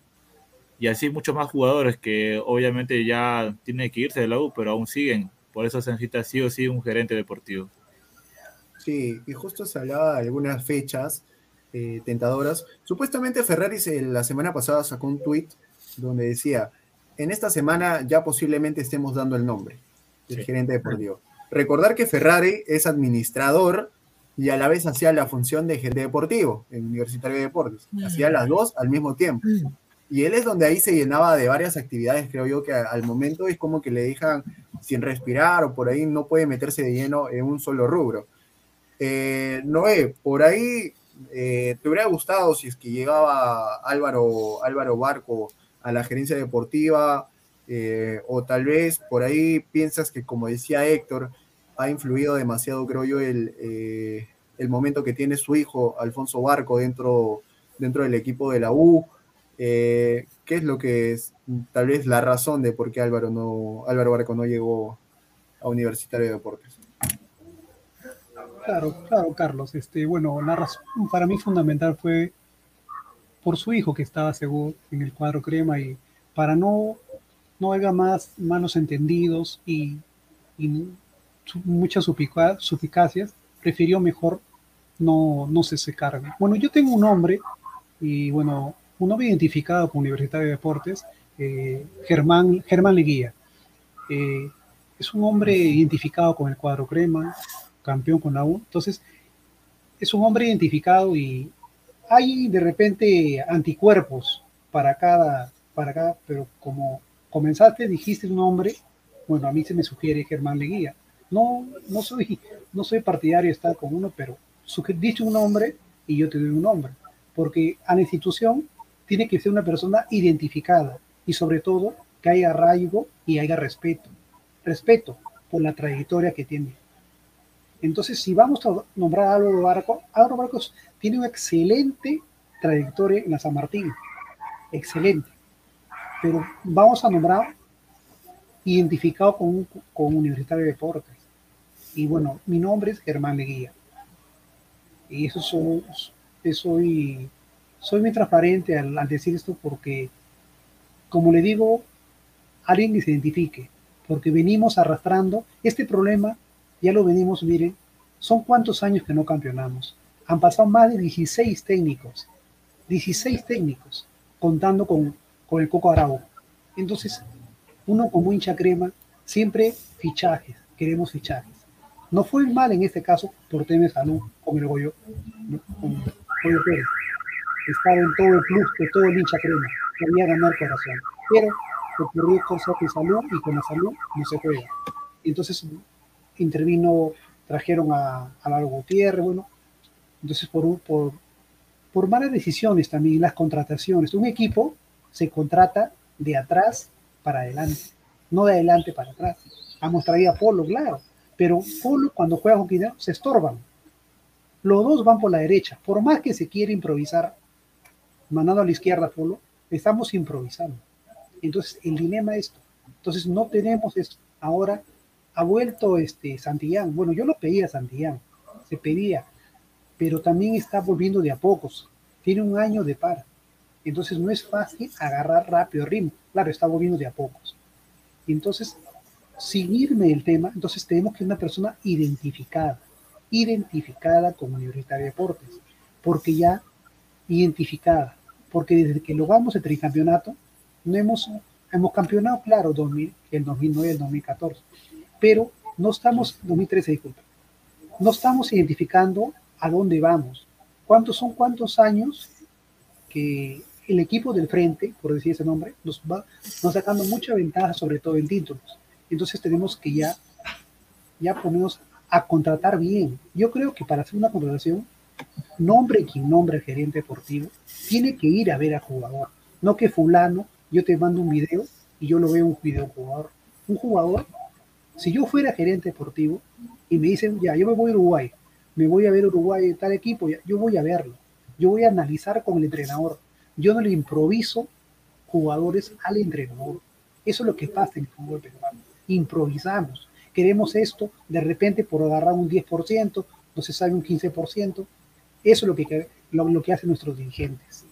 Y así muchos más jugadores que obviamente ya tienen que irse de la U, pero aún siguen. Por eso se necesita sí o sí un gerente deportivo. Sí, y justo se hablaba de algunas fechas eh, tentadoras. Supuestamente Ferrari la semana pasada sacó un tweet donde decía, en esta semana ya posiblemente estemos dando el nombre del gerente deportivo. Recordar que Ferrari es administrador y a la vez hacía la función de gerente deportivo en Universitario de Deportes. Mm. Hacía las dos al mismo tiempo. Mm. Y él es donde ahí se llenaba de varias actividades, creo yo, que al momento es como que le dejan sin respirar o por ahí no puede meterse de lleno en un solo rubro. Eh, Noé, por ahí eh, te hubiera gustado si es que llegaba Álvaro, Álvaro Barco a la gerencia deportiva, eh, o tal vez por ahí piensas que, como decía Héctor, ha influido demasiado, creo yo, el, eh, el momento que tiene su hijo, Alfonso Barco, dentro, dentro del equipo de la U. Eh, ¿Qué es lo que es tal vez la razón de por qué Álvaro, no, Álvaro Barco no llegó a Universitario de Deportes? Claro, claro, Carlos. Este, bueno, la razón para mí fundamental fue por su hijo que estaba seguro en el cuadro crema y para no, no haya más malos entendidos y, y muchas suficacias, prefirió mejor no, no se carga. Bueno, yo tengo un nombre, y bueno, un nombre identificado con Universitario de Deportes, eh, Germán, Germán Leguía. Eh, es un hombre identificado con el cuadro crema, campeón con la U. Entonces, es un hombre identificado y hay de repente anticuerpos para cada, para cada, pero como comenzaste, dijiste un nombre, bueno, a mí se me sugiere Germán Leguía. No, no soy, no soy partidario de estar con uno, pero dicho un nombre y yo te doy un nombre. porque a la institución tiene que ser una persona identificada y sobre todo que haya arraigo y haya respeto. Respeto por la trayectoria que tiene. Entonces, si vamos a nombrar a Álvaro Barco, Álvaro Barcos tiene una excelente trayectoria en la San Martín. Excelente. Pero vamos a nombrar identificado con, un, con Universitario de Deportes. Y bueno, mi nombre es Germán Leguía. Y eso soy, soy, soy muy transparente al, decir esto porque, como le digo, alguien que se identifique, porque venimos arrastrando este problema, ya lo venimos, miren, son cuántos años que no campeonamos. Han pasado más de 16 técnicos, 16 técnicos, contando con, con el Coco Arau. Entonces, uno como hincha crema, siempre fichajes, queremos fichajes. No fue mal en este caso por tema de salud con el Goyo, con Goyo Pérez. Estaba en todo el club de todo el hincha crema, quería ganar corazón. Pero ocurrió cosas de salud y con la salud no se juega. Entonces intervino, trajeron a, a Gutiérrez, bueno, entonces por, por, por malas decisiones también, las contrataciones. Un equipo se contrata de atrás para adelante, no de adelante para atrás. Hemos traído a Polo, claro, pero Polo cuando juega con Quintero se estorban. Los dos van por la derecha, por más que se quiera improvisar, mandando a la izquierda Polo, estamos improvisando. Entonces, el dilema es esto. Entonces, no tenemos esto. Ahora ha vuelto este Santillán. Bueno, yo lo pedía Santillán, se pedía, pero también está volviendo de a pocos. Tiene un año de par. Entonces, no es fácil agarrar rápido ritmo. Claro, está volviendo de a pocos. Entonces, seguirme el tema, entonces tenemos que una persona identificada, identificada como Universitario de Deportes, porque ya identificada, porque desde que logramos el tricampeonato, no hemos, hemos campeonado, claro, 2000, el 2009 y el 2014, pero no estamos, 2013, disculpa, no estamos identificando a dónde vamos. ¿Cuántos son cuántos años que el equipo del frente, por decir ese nombre, nos va nos sacando mucha ventaja, sobre todo en títulos. Entonces tenemos que ya, ya ponernos a contratar bien. Yo creo que para hacer una contratación, nombre quien nombre el gerente deportivo, tiene que ir a ver al jugador. No que fulano, yo te mando un video y yo lo veo un video jugador. Un jugador, si yo fuera gerente deportivo y me dicen, ya, yo me voy a Uruguay, me voy a ver Uruguay en tal equipo, yo voy a verlo. Yo voy a analizar con el entrenador yo no le improviso jugadores al entrenador. Eso es lo que pasa en el fútbol peruano. Improvisamos. Queremos esto, de repente por agarrar un 10%, no se sabe un 15%. Eso es lo que, lo, lo que hacen nuestros dirigentes.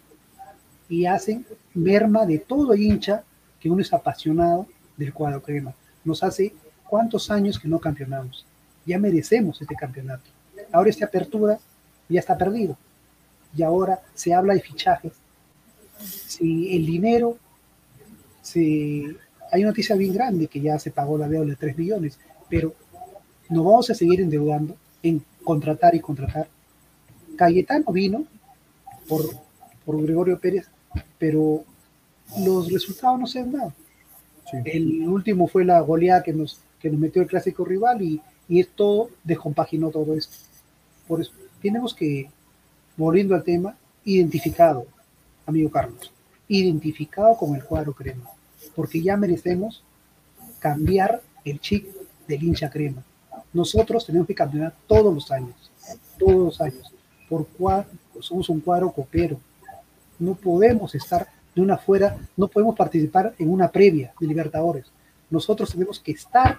Y hacen merma de todo hincha que uno es apasionado del cuadro crema. Nos hace cuántos años que no campeonamos. Ya merecemos este campeonato. Ahora esta apertura ya está perdido. Y ahora se habla de fichajes si el dinero, si hay una noticia bien grande que ya se pagó la deuda de 3 millones, pero nos vamos a seguir endeudando en contratar y contratar. Cayetano vino por, por Gregorio Pérez, pero los resultados no se han dado. El último fue la goleada que nos, que nos metió el clásico rival y, y esto descompaginó todo esto. Por eso tenemos que, volviendo al tema, identificado, amigo Carlos, identificado con el cuadro crema, porque ya merecemos cambiar el chip del hincha crema. Nosotros tenemos que cambiar todos los años, todos los años, por cual somos un cuadro copero. No podemos estar de una fuera, no podemos participar en una previa de Libertadores. Nosotros tenemos que estar,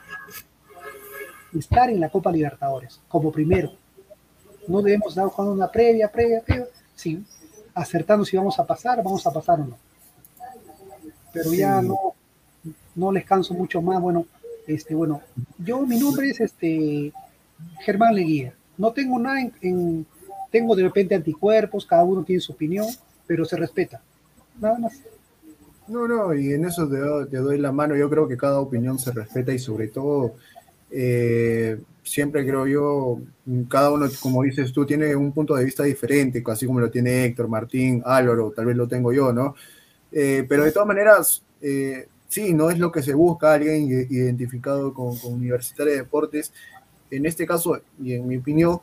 estar en la Copa Libertadores como primero. No debemos dar jugando una previa, previa, previa. Sí, acertando si vamos a pasar, vamos a pasar o no. Pero ya no, no les canso mucho más. Bueno, este, bueno, yo mi nombre es este Germán Leguía. No tengo nada en, tengo de repente anticuerpos, cada uno tiene su opinión, pero se respeta. Nada más. No, no, y en eso te, te doy la mano. Yo creo que cada opinión se respeta y sobre todo eh, siempre creo yo, cada uno, como dices tú, tiene un punto de vista diferente, así como lo tiene Héctor, Martín, Álvaro, tal vez lo tengo yo, ¿no? Eh, pero de todas maneras, eh, sí, no es lo que se busca alguien identificado con, con Universitario de Deportes. En este caso, y en mi opinión,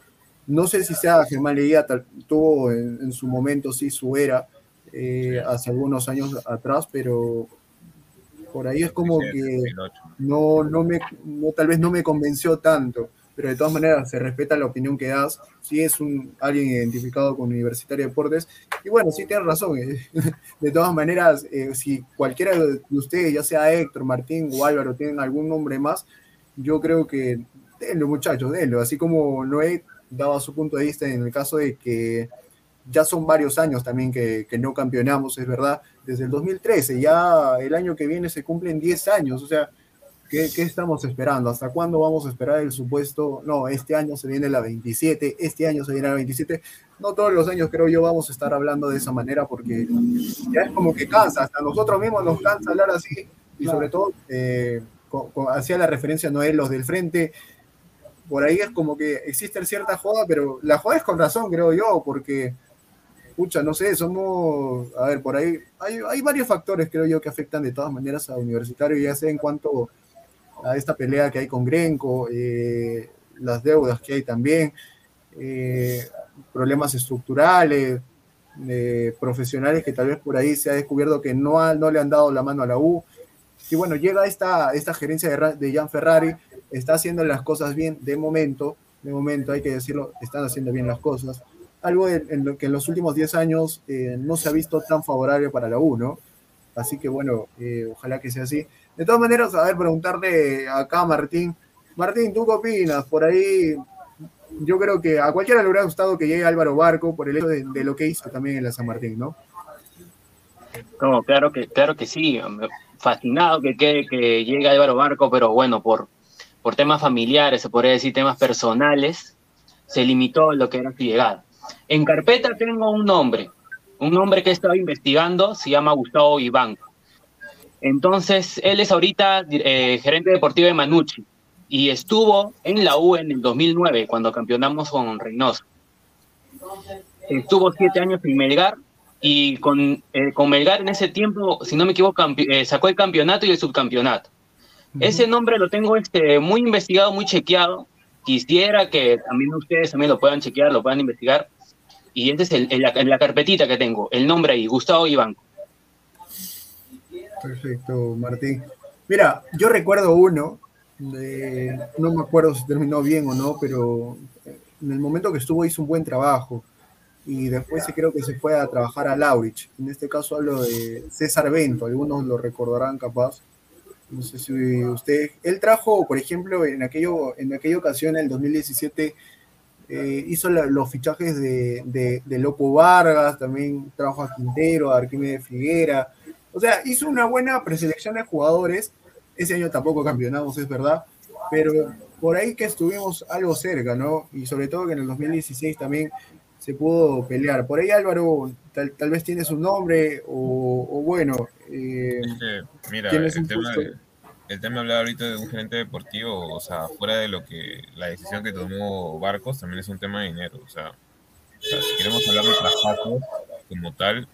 No sé si sea Germán Leguía, tuvo en, en su momento sí su era, eh, hace algunos años atrás, pero por ahí es como que no, no me, no, tal vez no me convenció tanto, pero de todas maneras se respeta la opinión que das, si es un, alguien identificado con Universitario de Deportes, y bueno, sí tienes razón, eh, de todas maneras, eh, si cualquiera de ustedes, ya sea Héctor, Martín o Álvaro, tienen algún nombre más, yo creo que denlo muchachos, denlo, así como Noé daba su punto de vista en el caso de que ya son varios años también que, que no campeonamos, es verdad, desde el 2013, ya el año que viene se cumplen 10 años, o sea, ¿qué, qué estamos esperando? ¿Hasta cuándo vamos a esperar el supuesto? No, este año se viene la 27, este año se viene la 27, no todos los años creo yo vamos a estar hablando de esa manera porque ya es como que cansa, hasta nosotros mismos nos cansa hablar así, y sobre todo, eh, hacía la referencia Noel, los del frente, por ahí es como que existe cierta joda, pero la joda es con razón, creo yo, porque, pucha, no sé, somos, a ver, por ahí, hay, hay varios factores, creo yo, que afectan de todas maneras a Universitario, ya sea en cuanto a esta pelea que hay con Grenco, eh, las deudas que hay también, eh, problemas estructurales, eh, profesionales que tal vez por ahí se ha descubierto que no, ha- no le han dado la mano a la U. Y bueno, llega esta, esta gerencia de, de Jan Ferrari, está haciendo las cosas bien de momento, de momento hay que decirlo, están haciendo bien las cosas. Algo en lo que en los últimos 10 años eh, no se ha visto tan favorable para la U, ¿no? Así que bueno, eh, ojalá que sea así. De todas maneras, a ver, preguntarle acá a Martín. Martín, ¿tú qué opinas? Por ahí, yo creo que a cualquiera le hubiera gustado que llegue Álvaro Barco por el hecho de, lo que hizo también en la San Martín, ¿no? No, claro que, claro que sí. Fascinado que, que, que llegue Álvaro Barco, pero bueno, por, por temas familiares, se podría decir temas personales, se limitó lo que era su llegada. En carpeta tengo un nombre, un nombre que he estado investigando, se llama Gustavo Ibanco. Entonces, él es ahorita eh, gerente deportivo de Manucci y estuvo en la U en el 2009, cuando campeonamos con Reynoso. Estuvo siete años en Melgar y con, eh, con Melgar en ese tiempo, si no me equivoco, eh, sacó el campeonato y el subcampeonato. Ese nombre lo tengo este, muy investigado, muy chequeado. Quisiera que también ustedes también lo puedan chequear, lo puedan investigar. Y ese es el, el- la, la carpetita que tengo, el nombre ahí, Gustavo Ibanco. Perfecto, Martín. Mira, yo recuerdo uno, no me acuerdo si terminó bien o no, pero en el momento que estuvo hizo un buen trabajo y después creo que se fue a trabajar a Laurich. En este caso hablo de César Bento, algunos lo recordarán capaz. No sé si usted, él trajo, por ejemplo, en, aquello, en aquella ocasión, en el 2017, eh, hizo los fichajes de, de, de Loco Vargas, también trajo a Quintero, a Arquímedes Figuera. O sea, hizo una buena preselección de jugadores. Ese año tampoco campeonamos, es verdad, pero por ahí que estuvimos algo cerca, ¿no? Y sobre todo que en el 2016 también se pudo pelear. Por ahí Álvaro tal, tal vez tiene su nombre o, o bueno, eh, mira, el tema, el tema de hablar ahorita de un gerente deportivo, o sea, fuera de lo que la decisión que tomó Barcos, también es un tema de dinero. O sea, o sea, si queremos hablar de traspasos como tal,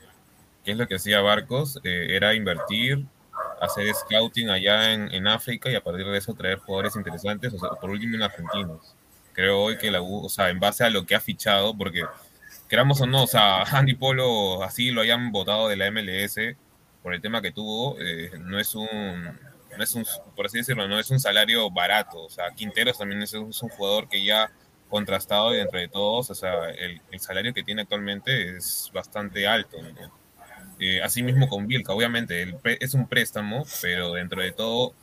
¿qué es lo que hacía Barcos? Eh, era invertir, hacer scouting allá en, en África y a partir de eso traer jugadores interesantes, o sea, por último en argentinos. Creo hoy que la U, o sea, en base a lo que ha fichado, porque queramos o no, o sea, Andy Polo así lo hayan votado de la MLS por el tema que tuvo, eh, no es un, no es un, por así decirlo, no es un salario barato. O sea, Quinteros también es un, es un jugador que ya contrastado y dentro de todos, o sea, el, el salario que tiene actualmente es bastante alto. ¿no? Eh, asimismo con Vilca, obviamente, es un préstamo, pero dentro de todo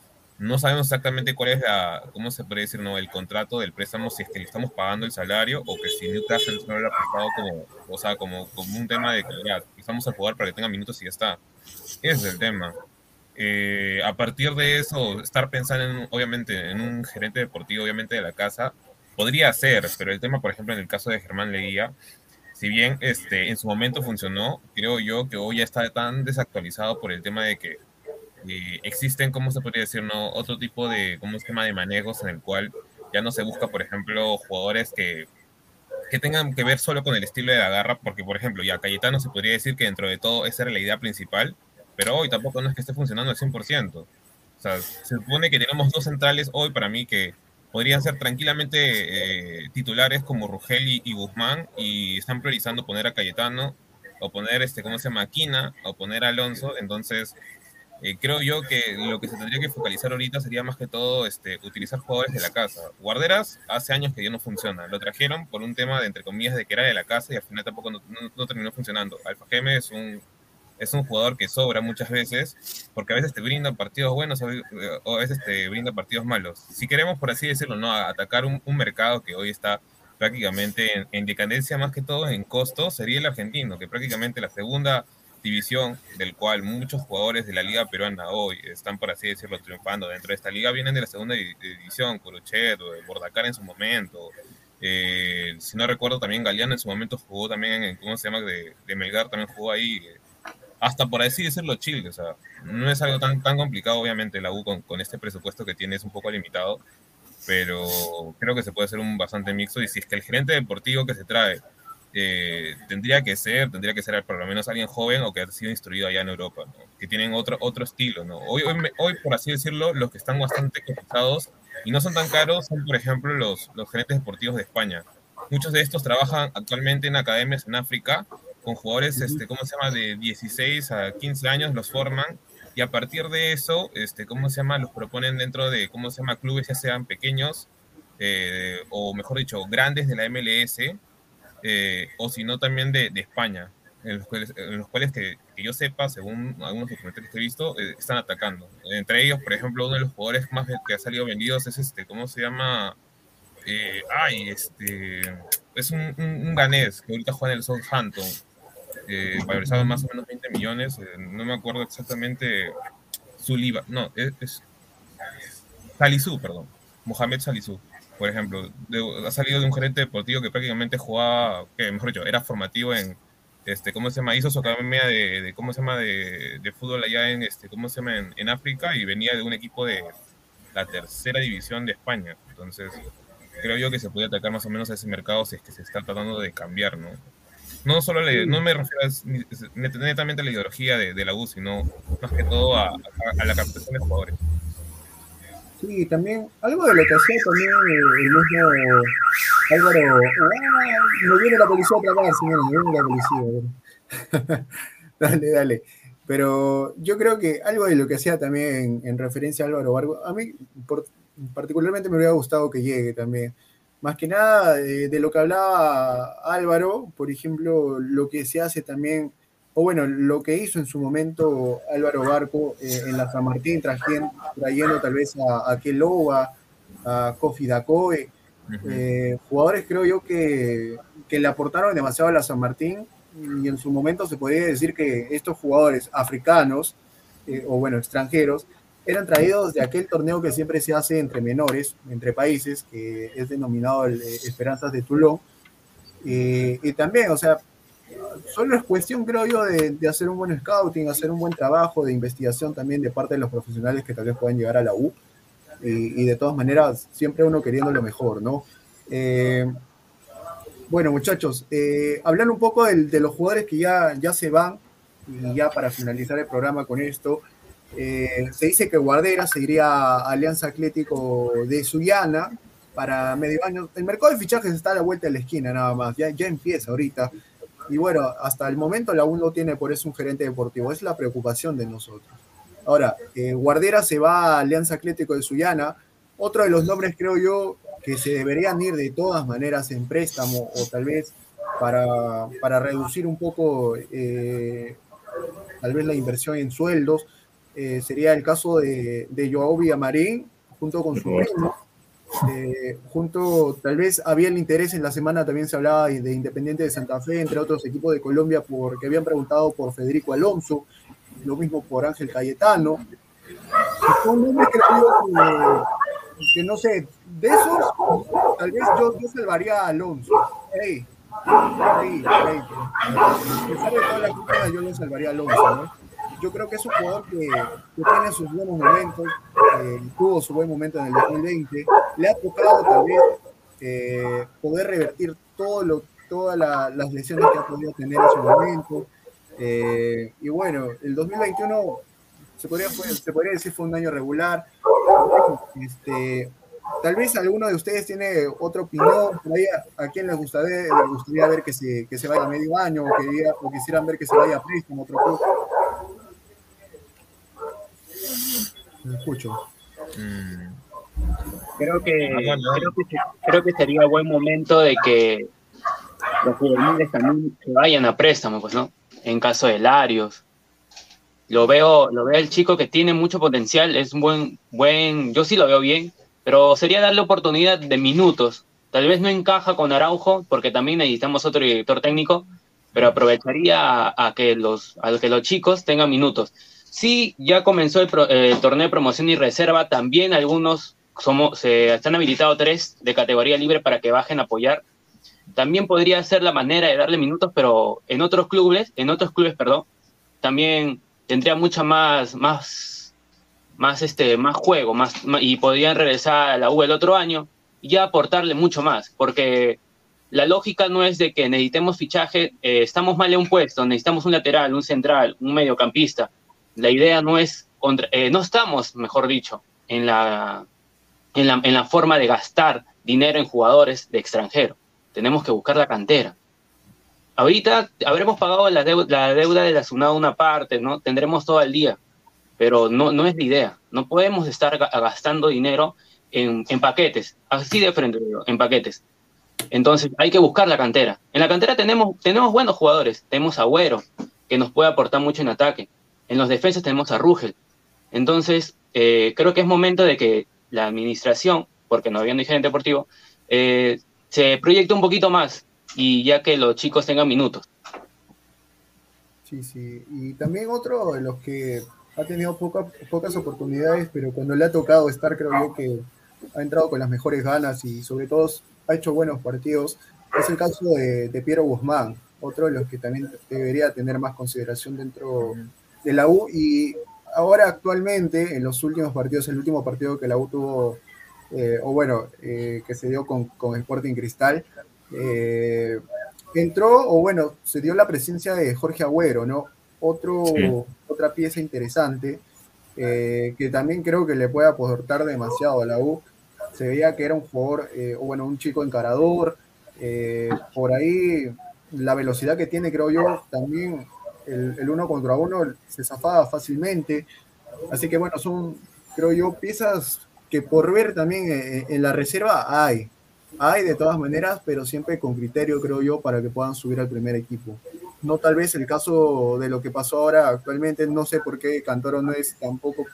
no sabemos exactamente cuál es la, ¿cómo se puede decir, no? El contrato del préstamo, si es que le estamos pagando el salario o que si Newcastle solo lo ha prestado como, o sea, como, como un tema de que estamos a jugar para que tenga minutos y ya está. Ese es el tema. Eh, a partir de eso, estar pensando, en, obviamente, en un gerente deportivo, obviamente, de la casa, podría ser, pero el tema, por ejemplo, en el caso de Germán Leguía, si bien este, en su momento funcionó, creo yo que hoy ya está tan desactualizado por el tema de que eh, existen, ¿cómo se podría decir? No? Otro tipo de como esquema de manejos en el cual ya no se busca, por ejemplo, jugadores que, que tengan que ver solo con el estilo de la garra, porque, por ejemplo, ya Cayetano se podría decir que dentro de todo esa era la idea principal, pero hoy tampoco no es que esté funcionando al 100%. O sea, se supone que tenemos dos centrales hoy para mí que podrían ser tranquilamente eh, titulares como Rugel y, y, Guzmán y están priorizando poner a Cayetano o poner, este, ¿cómo se llama? Aquina o poner a Alonso. Entonces, eh, creo yo que lo que se tendría que focalizar ahorita sería más que todo este, utilizar jugadores de la casa. Guarderas hace años que ya no funciona. Lo trajeron por un tema de, entre comillas, de que era de la casa y al final tampoco no, no, terminó funcionando. Alfa Geme es un, es un jugador que sobra muchas veces porque a veces te brinda partidos buenos o a veces te brinda partidos malos. Si queremos, por así decirlo, no atacar un, mercado que hoy está prácticamente en, en decadencia más que todo en costo, sería el argentino, que prácticamente la segunda división del cual muchos jugadores de la liga peruana hoy están, por así decirlo, triunfando dentro de esta liga, vienen de la segunda división, Curuchet, Bordacar en su momento, eh, si no recuerdo también Galeano en su momento jugó también en, ¿cómo se llama? De, de Melgar también jugó ahí, eh, hasta por así decirlo Chile, o sea, no es algo tan, tan complicado, obviamente la U con, con este presupuesto que tiene es un poco limitado, pero creo que se puede hacer un bastante mixto y si es que el gerente deportivo que se trae eh, tendría que ser, tendría que ser por lo menos alguien joven o que ha sido instruido allá en Europa, ¿no? que tienen otro, otro estilo. ¿no? Hoy, hoy, hoy, por así decirlo, los que están bastante cotizados y no son tan caros son, por ejemplo, los, los gerentes deportivos de España. Muchos de estos trabajan actualmente en academias en África con jugadores, este, ¿cómo se llama?, de 16 a 15 años, los forman y a partir de eso, este, ¿cómo se llama?, los proponen dentro de, ¿cómo se llama?, clubes ya sean pequeños eh, o mejor dicho, grandes de la MLS eh, o si no también de, de España, en los cuales, en los cuales que, que, yo sepa, según algunos documentales que he visto, eh, están atacando. Entre ellos, por ejemplo, uno de los jugadores más que ha salido vendidos es este, ¿cómo se llama? Ay, este, es un, un, un, ganés que ahorita juega en el Southampton, eh, valorizado más o menos 20 millones, eh, no me acuerdo exactamente su IVA, no, es, es Salisu, perdón, Mohamed Salisu por ejemplo, ha salido de un gerente deportivo que prácticamente jugaba, que mejor dicho, era formativo en, este, ¿cómo se llama? Hizo su academia de, de ¿cómo se llama? De, de, fútbol allá en, este, ¿cómo se llama? En, en, África y venía de un equipo de la tercera división de España. Entonces, creo yo que se puede atacar más o menos a ese mercado si es que se está tratando de cambiar, ¿no? No solo le, no me refiero a, netamente a la ideología de, de la U, sino más que todo a, a, a la captación de jugadores. Sí, también algo de lo que hacía también el mismo Álvaro. ¡Ah! No viene la policía otra vez, señores, no viene la policía. dale, dale. Pero yo creo que algo de lo que hacía también en, en referencia a Álvaro Vargo, a mí por, particularmente me hubiera gustado que llegue también. Más que nada de, de lo que hablaba Álvaro, por ejemplo, lo que se hace también o bueno, lo que hizo en su momento Álvaro Barco eh, en la San Martín, trayendo, trayendo tal vez a, a Keloba, a Kofi Dakoe, eh, jugadores creo yo que, que, le aportaron demasiado a la San Martín y en su momento se podría decir que estos jugadores africanos eh, o bueno, extranjeros eran traídos de aquel torneo que siempre se hace entre menores, entre países, que es denominado el eh, Esperanzas de Toulon. y también, o sea, solo es cuestión, creo yo, de, de, hacer un buen scouting, hacer un buen trabajo de investigación también de parte de los profesionales que tal vez puedan llegar a la U. Y, y de todas maneras, siempre uno queriendo lo mejor, ¿no? Eh, bueno, muchachos, eh, hablar un poco de, de, los jugadores que ya, ya se van, y ya para finalizar el programa con esto, eh, se dice que Guardera se iría a Alianza Atlético de Sullana para medio año. El mercado de fichajes está a la vuelta de la esquina, nada más, ya, ya empieza ahorita. Y bueno, hasta el momento la U no tiene por eso un gerente deportivo, es la preocupación de nosotros. Ahora, eh, Guardera se va a Alianza Atlético de Sullana, otro de los nombres creo yo que se deberían ir de todas maneras en préstamo o tal vez para, para reducir un poco eh, tal vez la inversión en sueldos, eh, sería el caso de, de Joao Villamarín junto con su primo, eh, junto, tal vez había el interés en la semana, también se hablaba de Independiente de Santa Fe, entre otros equipos de Colombia, porque habían preguntado por Federico Alonso, lo mismo por Ángel Cayetano. Son nombres que, que, que, no sé, de esos, tal vez yo, yo salvaría a Alonso. Hey, hey, hey. A pesar de toda la crítica, yo lo salvaría a Alonso, ¿no? Yo creo que es un jugador que, tiene sus buenos momentos, eh, tuvo su buen momento en el 2020, le ha tocado vez eh, poder revertir todo lo, todas la, las lesiones que ha podido tener en su momento. Eh, y bueno, el 2021 se podría, se podría decir fue un año regular. Este, tal vez alguno de ustedes tiene otra opinión, a, a quién les gustaría, les gustaría ver que se, que se vaya a medio año o, que, o quisieran ver que se vaya a préstamo otro club. Me escucho. Mm, Creo que, Ah, bueno. creo que, creo que sería buen momento de que los juveniles también se vayan a préstamo, pues, ¿no? En caso de Larios. Lo veo, lo veo el chico que tiene mucho potencial, es un buen, buen, yo sí lo veo bien, pero sería darle oportunidad de minutos. Tal vez no encaja con Araujo, porque también necesitamos otro director técnico, pero aprovecharía a, a que los, a que los chicos tengan minutos. Sí, ya comenzó el, pro- eh, el torneo de promoción y reserva, también algunos somos, se están habilitados tres de categoría libre para que bajen a apoyar. También podría ser la manera de darle minutos, pero en otros clubes, en otros clubes, perdón, también tendría mucha más, más, más este, más juego, más, y podrían regresar a la U el otro año y ya aportarle mucho más, porque la lógica no es de que necesitemos fichaje, eh, estamos mal en un puesto, necesitamos un lateral, un central, un mediocampista. La idea no es, contra- eh, no estamos, mejor dicho, en la, en, la, en la forma de gastar dinero en jugadores de extranjero. Tenemos que buscar la cantera. Ahorita habremos pagado la deuda, la deuda de la una parte, ¿no? Tendremos todo el día, pero no, no es la idea. No podemos estar ga- gastando dinero en, en paquetes, así de frente, en paquetes. Entonces hay que buscar la cantera. En la cantera tenemos, tenemos buenos jugadores. Tenemos Agüero, que nos puede aportar mucho en ataque. En los defensas tenemos a Rugel. Entonces, eh, creo que es momento de que la administración, porque no había un dirigente deportivo, eh, se proyecte un poquito más y ya que los chicos tengan minutos. Sí, sí. Y también otro de los que ha tenido poca- pocas oportunidades, pero cuando le ha tocado estar, creo yo que ha entrado con las mejores ganas y sobre todo ha hecho buenos partidos, es el caso de, de Piero Guzmán, otro de los que también debería tener más consideración dentro de la U. Y ahora actualmente, en los últimos partidos, el último partido que la U tuvo, eh, o bueno, eh, que se dio con, con Sporting Cristal, eh, entró, o bueno, se dio la presencia de Jorge Agüero, ¿no? Otro, Sí. Otra pieza interesante, eh, que también creo que le puede aportar demasiado a la U. Se veía que era un jugador, o bueno, un chico encarador, por ahí la velocidad que tiene, creo yo, también el, el uno contra uno se zafaba fácilmente. Así que bueno, son, creo yo, piezas que por ver también eh, en la reserva hay. Hay de todas maneras, pero siempre con criterio, creo yo, para que puedan subir al primer equipo. No tal vez el caso de lo que pasó ahora actualmente, no sé por qué Cantoro no es tampoco,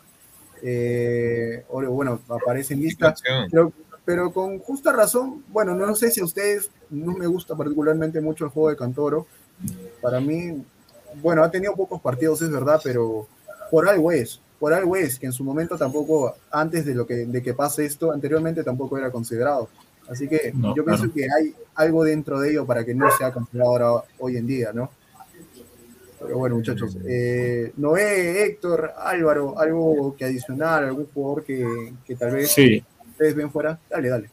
eh, bueno, aparece en lista, pero, pero con justa razón, bueno, no sé si a ustedes no me gusta particularmente mucho el juego de Cantoro. Para mí, bueno, ha tenido pocos partidos, es verdad, pero por algo es, por algo es, que en su momento tampoco, antes de, lo que, de que pase esto, anteriormente tampoco era considerado. Así que No, yo claro. pienso que hay algo dentro de ello para que no sea considerado ahora, hoy en día, ¿no? Pero bueno, muchachos, eh, Noé, Héctor, Álvaro, algo que adicionar, algún jugador que, que tal vez Sí. ustedes ven fuera, dale, dale.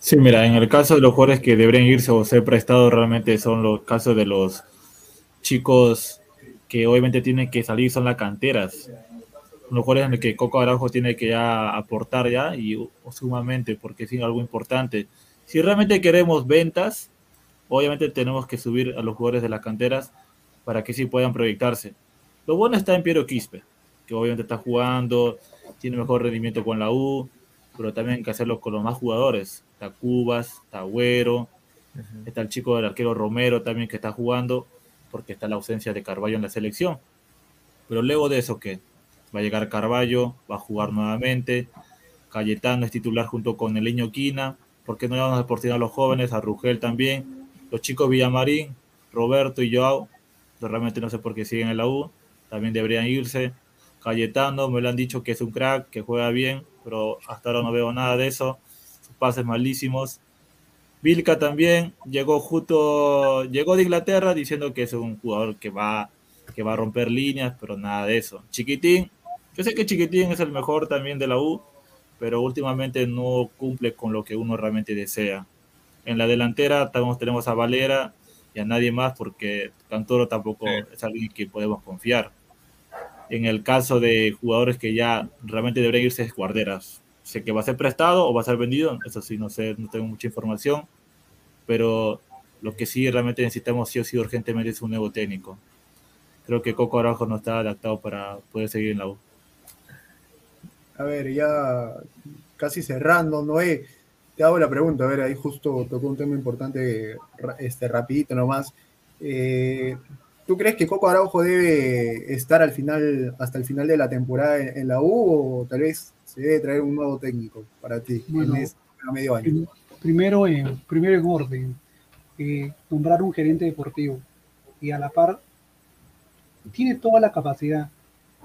Sí, mira, en el caso de los jugadores que deberían irse o ser prestados, realmente son los casos de los chicos que obviamente tienen que salir, son las canteras. Los jugadores en los que Coco Araujo tiene que ya aportar ya y sumamente, porque es algo importante. Si realmente queremos ventas, obviamente tenemos que subir a los jugadores de las canteras para que sí puedan proyectarse. Lo bueno está en Piero Quispe, que obviamente está jugando, tiene mejor rendimiento con la U, pero también hay que hacerlo con los más jugadores. Está Cubas, está Agüero, está el chico del arquero Romero también que está jugando, porque está la ausencia de Carballo en la selección. Pero luego de eso, ¿qué? Va a llegar Carballo, va a jugar nuevamente. Cayetano es titular junto con el Niño Quina. ¿Por qué no le damos oportunidad a los jóvenes? A Rugel también. Los chicos Villamarín, Roberto y Joao, realmente no sé por qué siguen en la U. También deberían irse. Cayetano, me lo han dicho que es un crack, que juega bien, pero hasta ahora no veo nada de eso. Sus pases malísimos. Vilca también llegó justo, llegó de Inglaterra diciendo que es un jugador que va, que va a romper líneas, pero nada de eso. Chiquitín, yo sé que Chiquitín es el mejor también de la U, pero últimamente no cumple con lo que uno realmente desea. En la delantera tenemos, tenemos a Valera y a nadie más porque Cantoro tampoco es alguien que podemos confiar. En el caso de jugadores que ya realmente deberían irse es Guarderas. Sé que va a ser prestado o va a ser vendido, eso sí, no sé, no tengo mucha información, pero lo que sí realmente necesitamos sí o sí urgentemente es un nuevo técnico. Creo que Coco Araujo no está adaptado para poder seguir en la U. A ver, ya casi cerrando, Noé, te hago la pregunta, a ver, ahí justo tocó un tema importante, este, rapidito nomás. Eh, ¿Tú crees que Coco Araujo debe estar al final, hasta el final de la temporada en, la U o tal vez se debe traer un nuevo técnico para ti en este medio año? Primero, en, primero en orden, eh, nombrar un gerente deportivo y a la par tiene toda la capacidad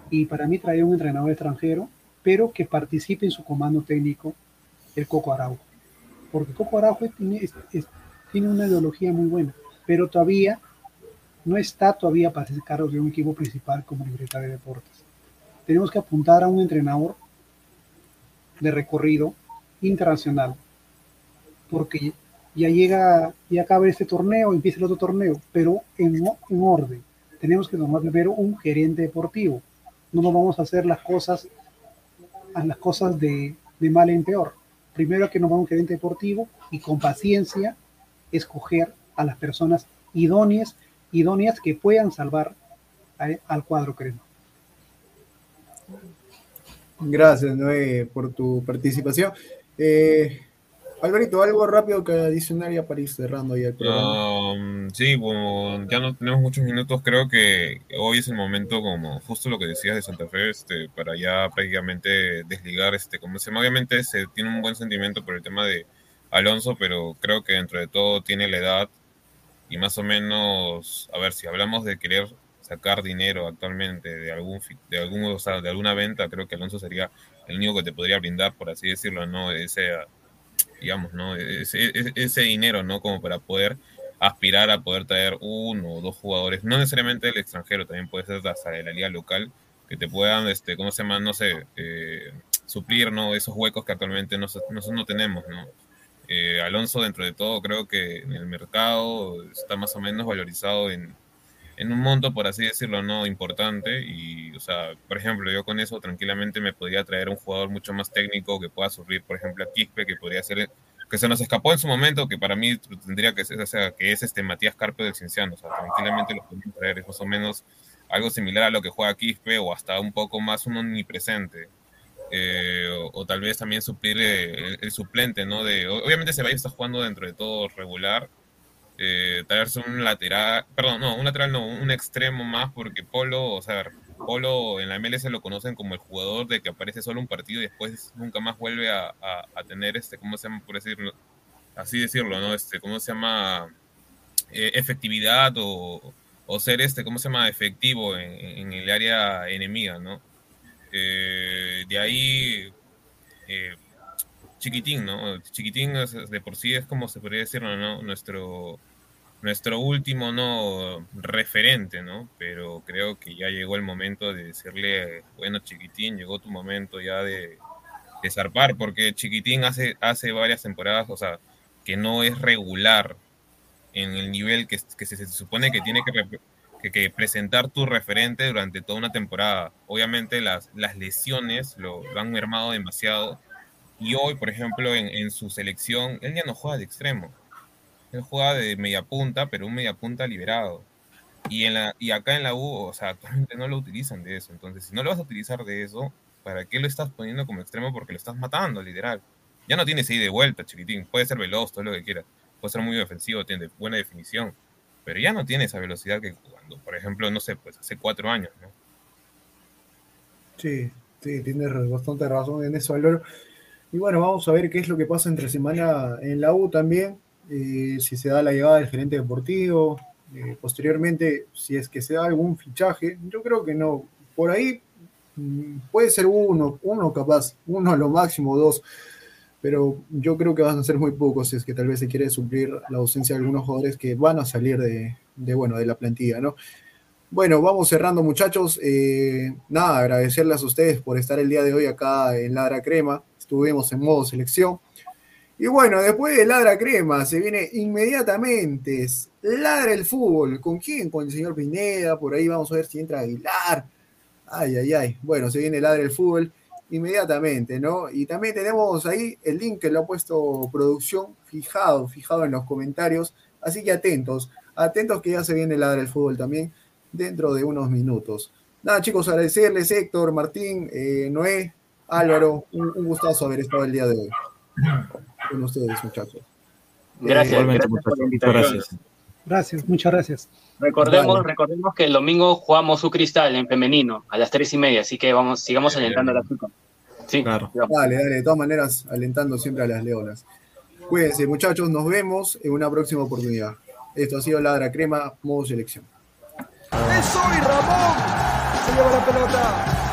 y para mí traer un entrenador extranjero, pero que participe en su comando técnico, el Coco Araujo. Porque Coco Araujo tiene, tiene una ideología muy buena, pero todavía no está todavía para ser cargo de un equipo principal como Libertad de Deportes. Tenemos que apuntar a un entrenador de recorrido internacional, porque ya llega, ya acaba este torneo, empieza el otro torneo, pero en, en orden tenemos que tomar primero un gerente deportivo. No nos vamos a hacer las cosas, a las cosas de, de mal en peor. Primero que nos un gerente deportivo y con paciencia escoger a las personas idóneas, idóneas que puedan salvar al cuadro crema. Gracias, Noé, por tu participación. Eh, Alberto, algo rápido que adicionar ya para ir cerrando ya el programa. Um, sí, ya no tenemos muchos minutos. Creo que hoy es el momento, como justo lo que decías de Santa Fe, este, para ya prácticamente desligar, este, como se obviamente se tiene un buen sentimiento por el tema de Alonso, pero creo que dentro de todo tiene la edad y más o menos, a ver, si hablamos de querer sacar dinero actualmente de algún de algún o sea, de alguna venta, creo que Alonso sería el único que te podría brindar, por así decirlo, no ese digamos, ¿no? Ese, dinero, ¿no? Como para poder aspirar a poder traer uno o dos jugadores, no necesariamente del extranjero, también puede ser hasta de la liga local, que te puedan, este, ¿cómo se llama? No sé, eh, suplir, ¿no? Esos huecos que actualmente nosotros no tenemos, ¿no? Eh, Alonso, dentro de todo, creo que en el mercado está más o menos valorizado en, en un monto, por así decirlo, no importante. Y, o sea, por ejemplo, yo con eso tranquilamente me podría traer un jugador mucho más técnico que pueda sufrir, por ejemplo, a Quispe, que podría ser, que se nos escapó en su momento, que para mí tendría que ser, o sea, que es este Matías Carpe del Cinciano. O sea, tranquilamente lo podría traer, es más o menos algo similar a lo que juega Quispe o hasta un poco más un omnipresente. Eh, o, tal vez también suplir eh, el, suplente, ¿no? De, obviamente a estar jugando dentro de todo regular, eh, traerse un lateral, perdón, no, un lateral no, un extremo más, porque Polo, o sea, Polo en la MLS lo conocen como el jugador de que aparece solo un partido y después nunca más vuelve a, tener este, ¿cómo se llama? Por decirlo, así decirlo, ¿no? Este, ¿cómo se llama? Eh, efectividad o, ser este, ¿cómo se llama? Efectivo en, el área enemiga, ¿no? Eh, de ahí, eh, Chiquitín, ¿no? Chiquitín de por sí es como se podría decirlo, ¿no? Nuestro, nuestro último, ¿no? Referente, ¿no? Pero creo que ya llegó el momento de decirle, bueno, Chiquitín, llegó tu momento ya de, de zarpar, porque Chiquitín hace, hace varias temporadas, o sea, que no es regular en el nivel que, se, supone que tiene que, que, presentar tu referente durante toda una temporada. Obviamente las, las lesiones lo, lo han mermado demasiado y hoy, por ejemplo, en, su selección, él ya no juega de extremo. Él juega de media punta, pero un media punta liberado. Y, en la, y acá en la U, o sea, actualmente no lo utilizan de eso. Entonces, si no lo vas a utilizar de eso, ¿para qué lo estás poniendo como extremo? Porque lo estás matando, literal. Ya no tienes ahí de vuelta, chiquitín. Puede ser veloz, todo lo que quieras. Puede ser muy defensivo, tiene buena definición. Pero ya no tiene esa velocidad que jugando, por ejemplo, no sé, pues hace cuatro años, ¿no? Sí, sí, tienes bastante razón en eso, Álvaro. Y bueno, vamos a ver qué es lo que pasa entre semana en la U también, eh, si se da la llegada del gerente deportivo, eh, posteriormente si es que se da algún fichaje, yo creo que no, por ahí mm, puede ser uno, uno capaz, uno a lo máximo, dos, pero yo creo que van a ser muy pocos si es que tal vez se quiere suplir la ausencia de algunos jugadores que van a salir de, bueno, de la plantilla, ¿no? Bueno, vamos cerrando muchachos. Eh, nada, agradecerles a ustedes por estar el día de hoy acá en Ladra Crema estuvimos en modo selección. Y bueno, después de Ladra Crema, se viene inmediatamente Ladra el Fútbol. ¿Con quién? Con el señor Pineda, por ahí vamos a ver si entra Aguilar. Ay, ay, ay. Bueno, se viene Ladra el Fútbol. inmediatamente, ¿no? Y también tenemos ahí el link que lo ha puesto producción fijado, fijado en los comentarios. Así que atentos, atentos que ya se viene el del fútbol también dentro de unos minutos. Nada, chicos, agradecerles, Héctor, Martín, eh, Noé, Álvaro, un, un, gustazo haber estado el día de hoy con ustedes, muchachos. Gracias, eh, gracias por la invitación. Gracias. gracias, muchas gracias. Recordemos, vale. recordemos que el domingo jugamos su cristal en femenino a las tres y media, así que vamos, sigamos alentando a la chica. Sí, claro. Dale, dale, de todas maneras, alentando siempre a las leonas. Cuídense, muchachos, nos vemos en una próxima oportunidad. Esto ha sido Ladra Crema, modo selección. ¡Es hoy, Ramón! Se lleva la pelota.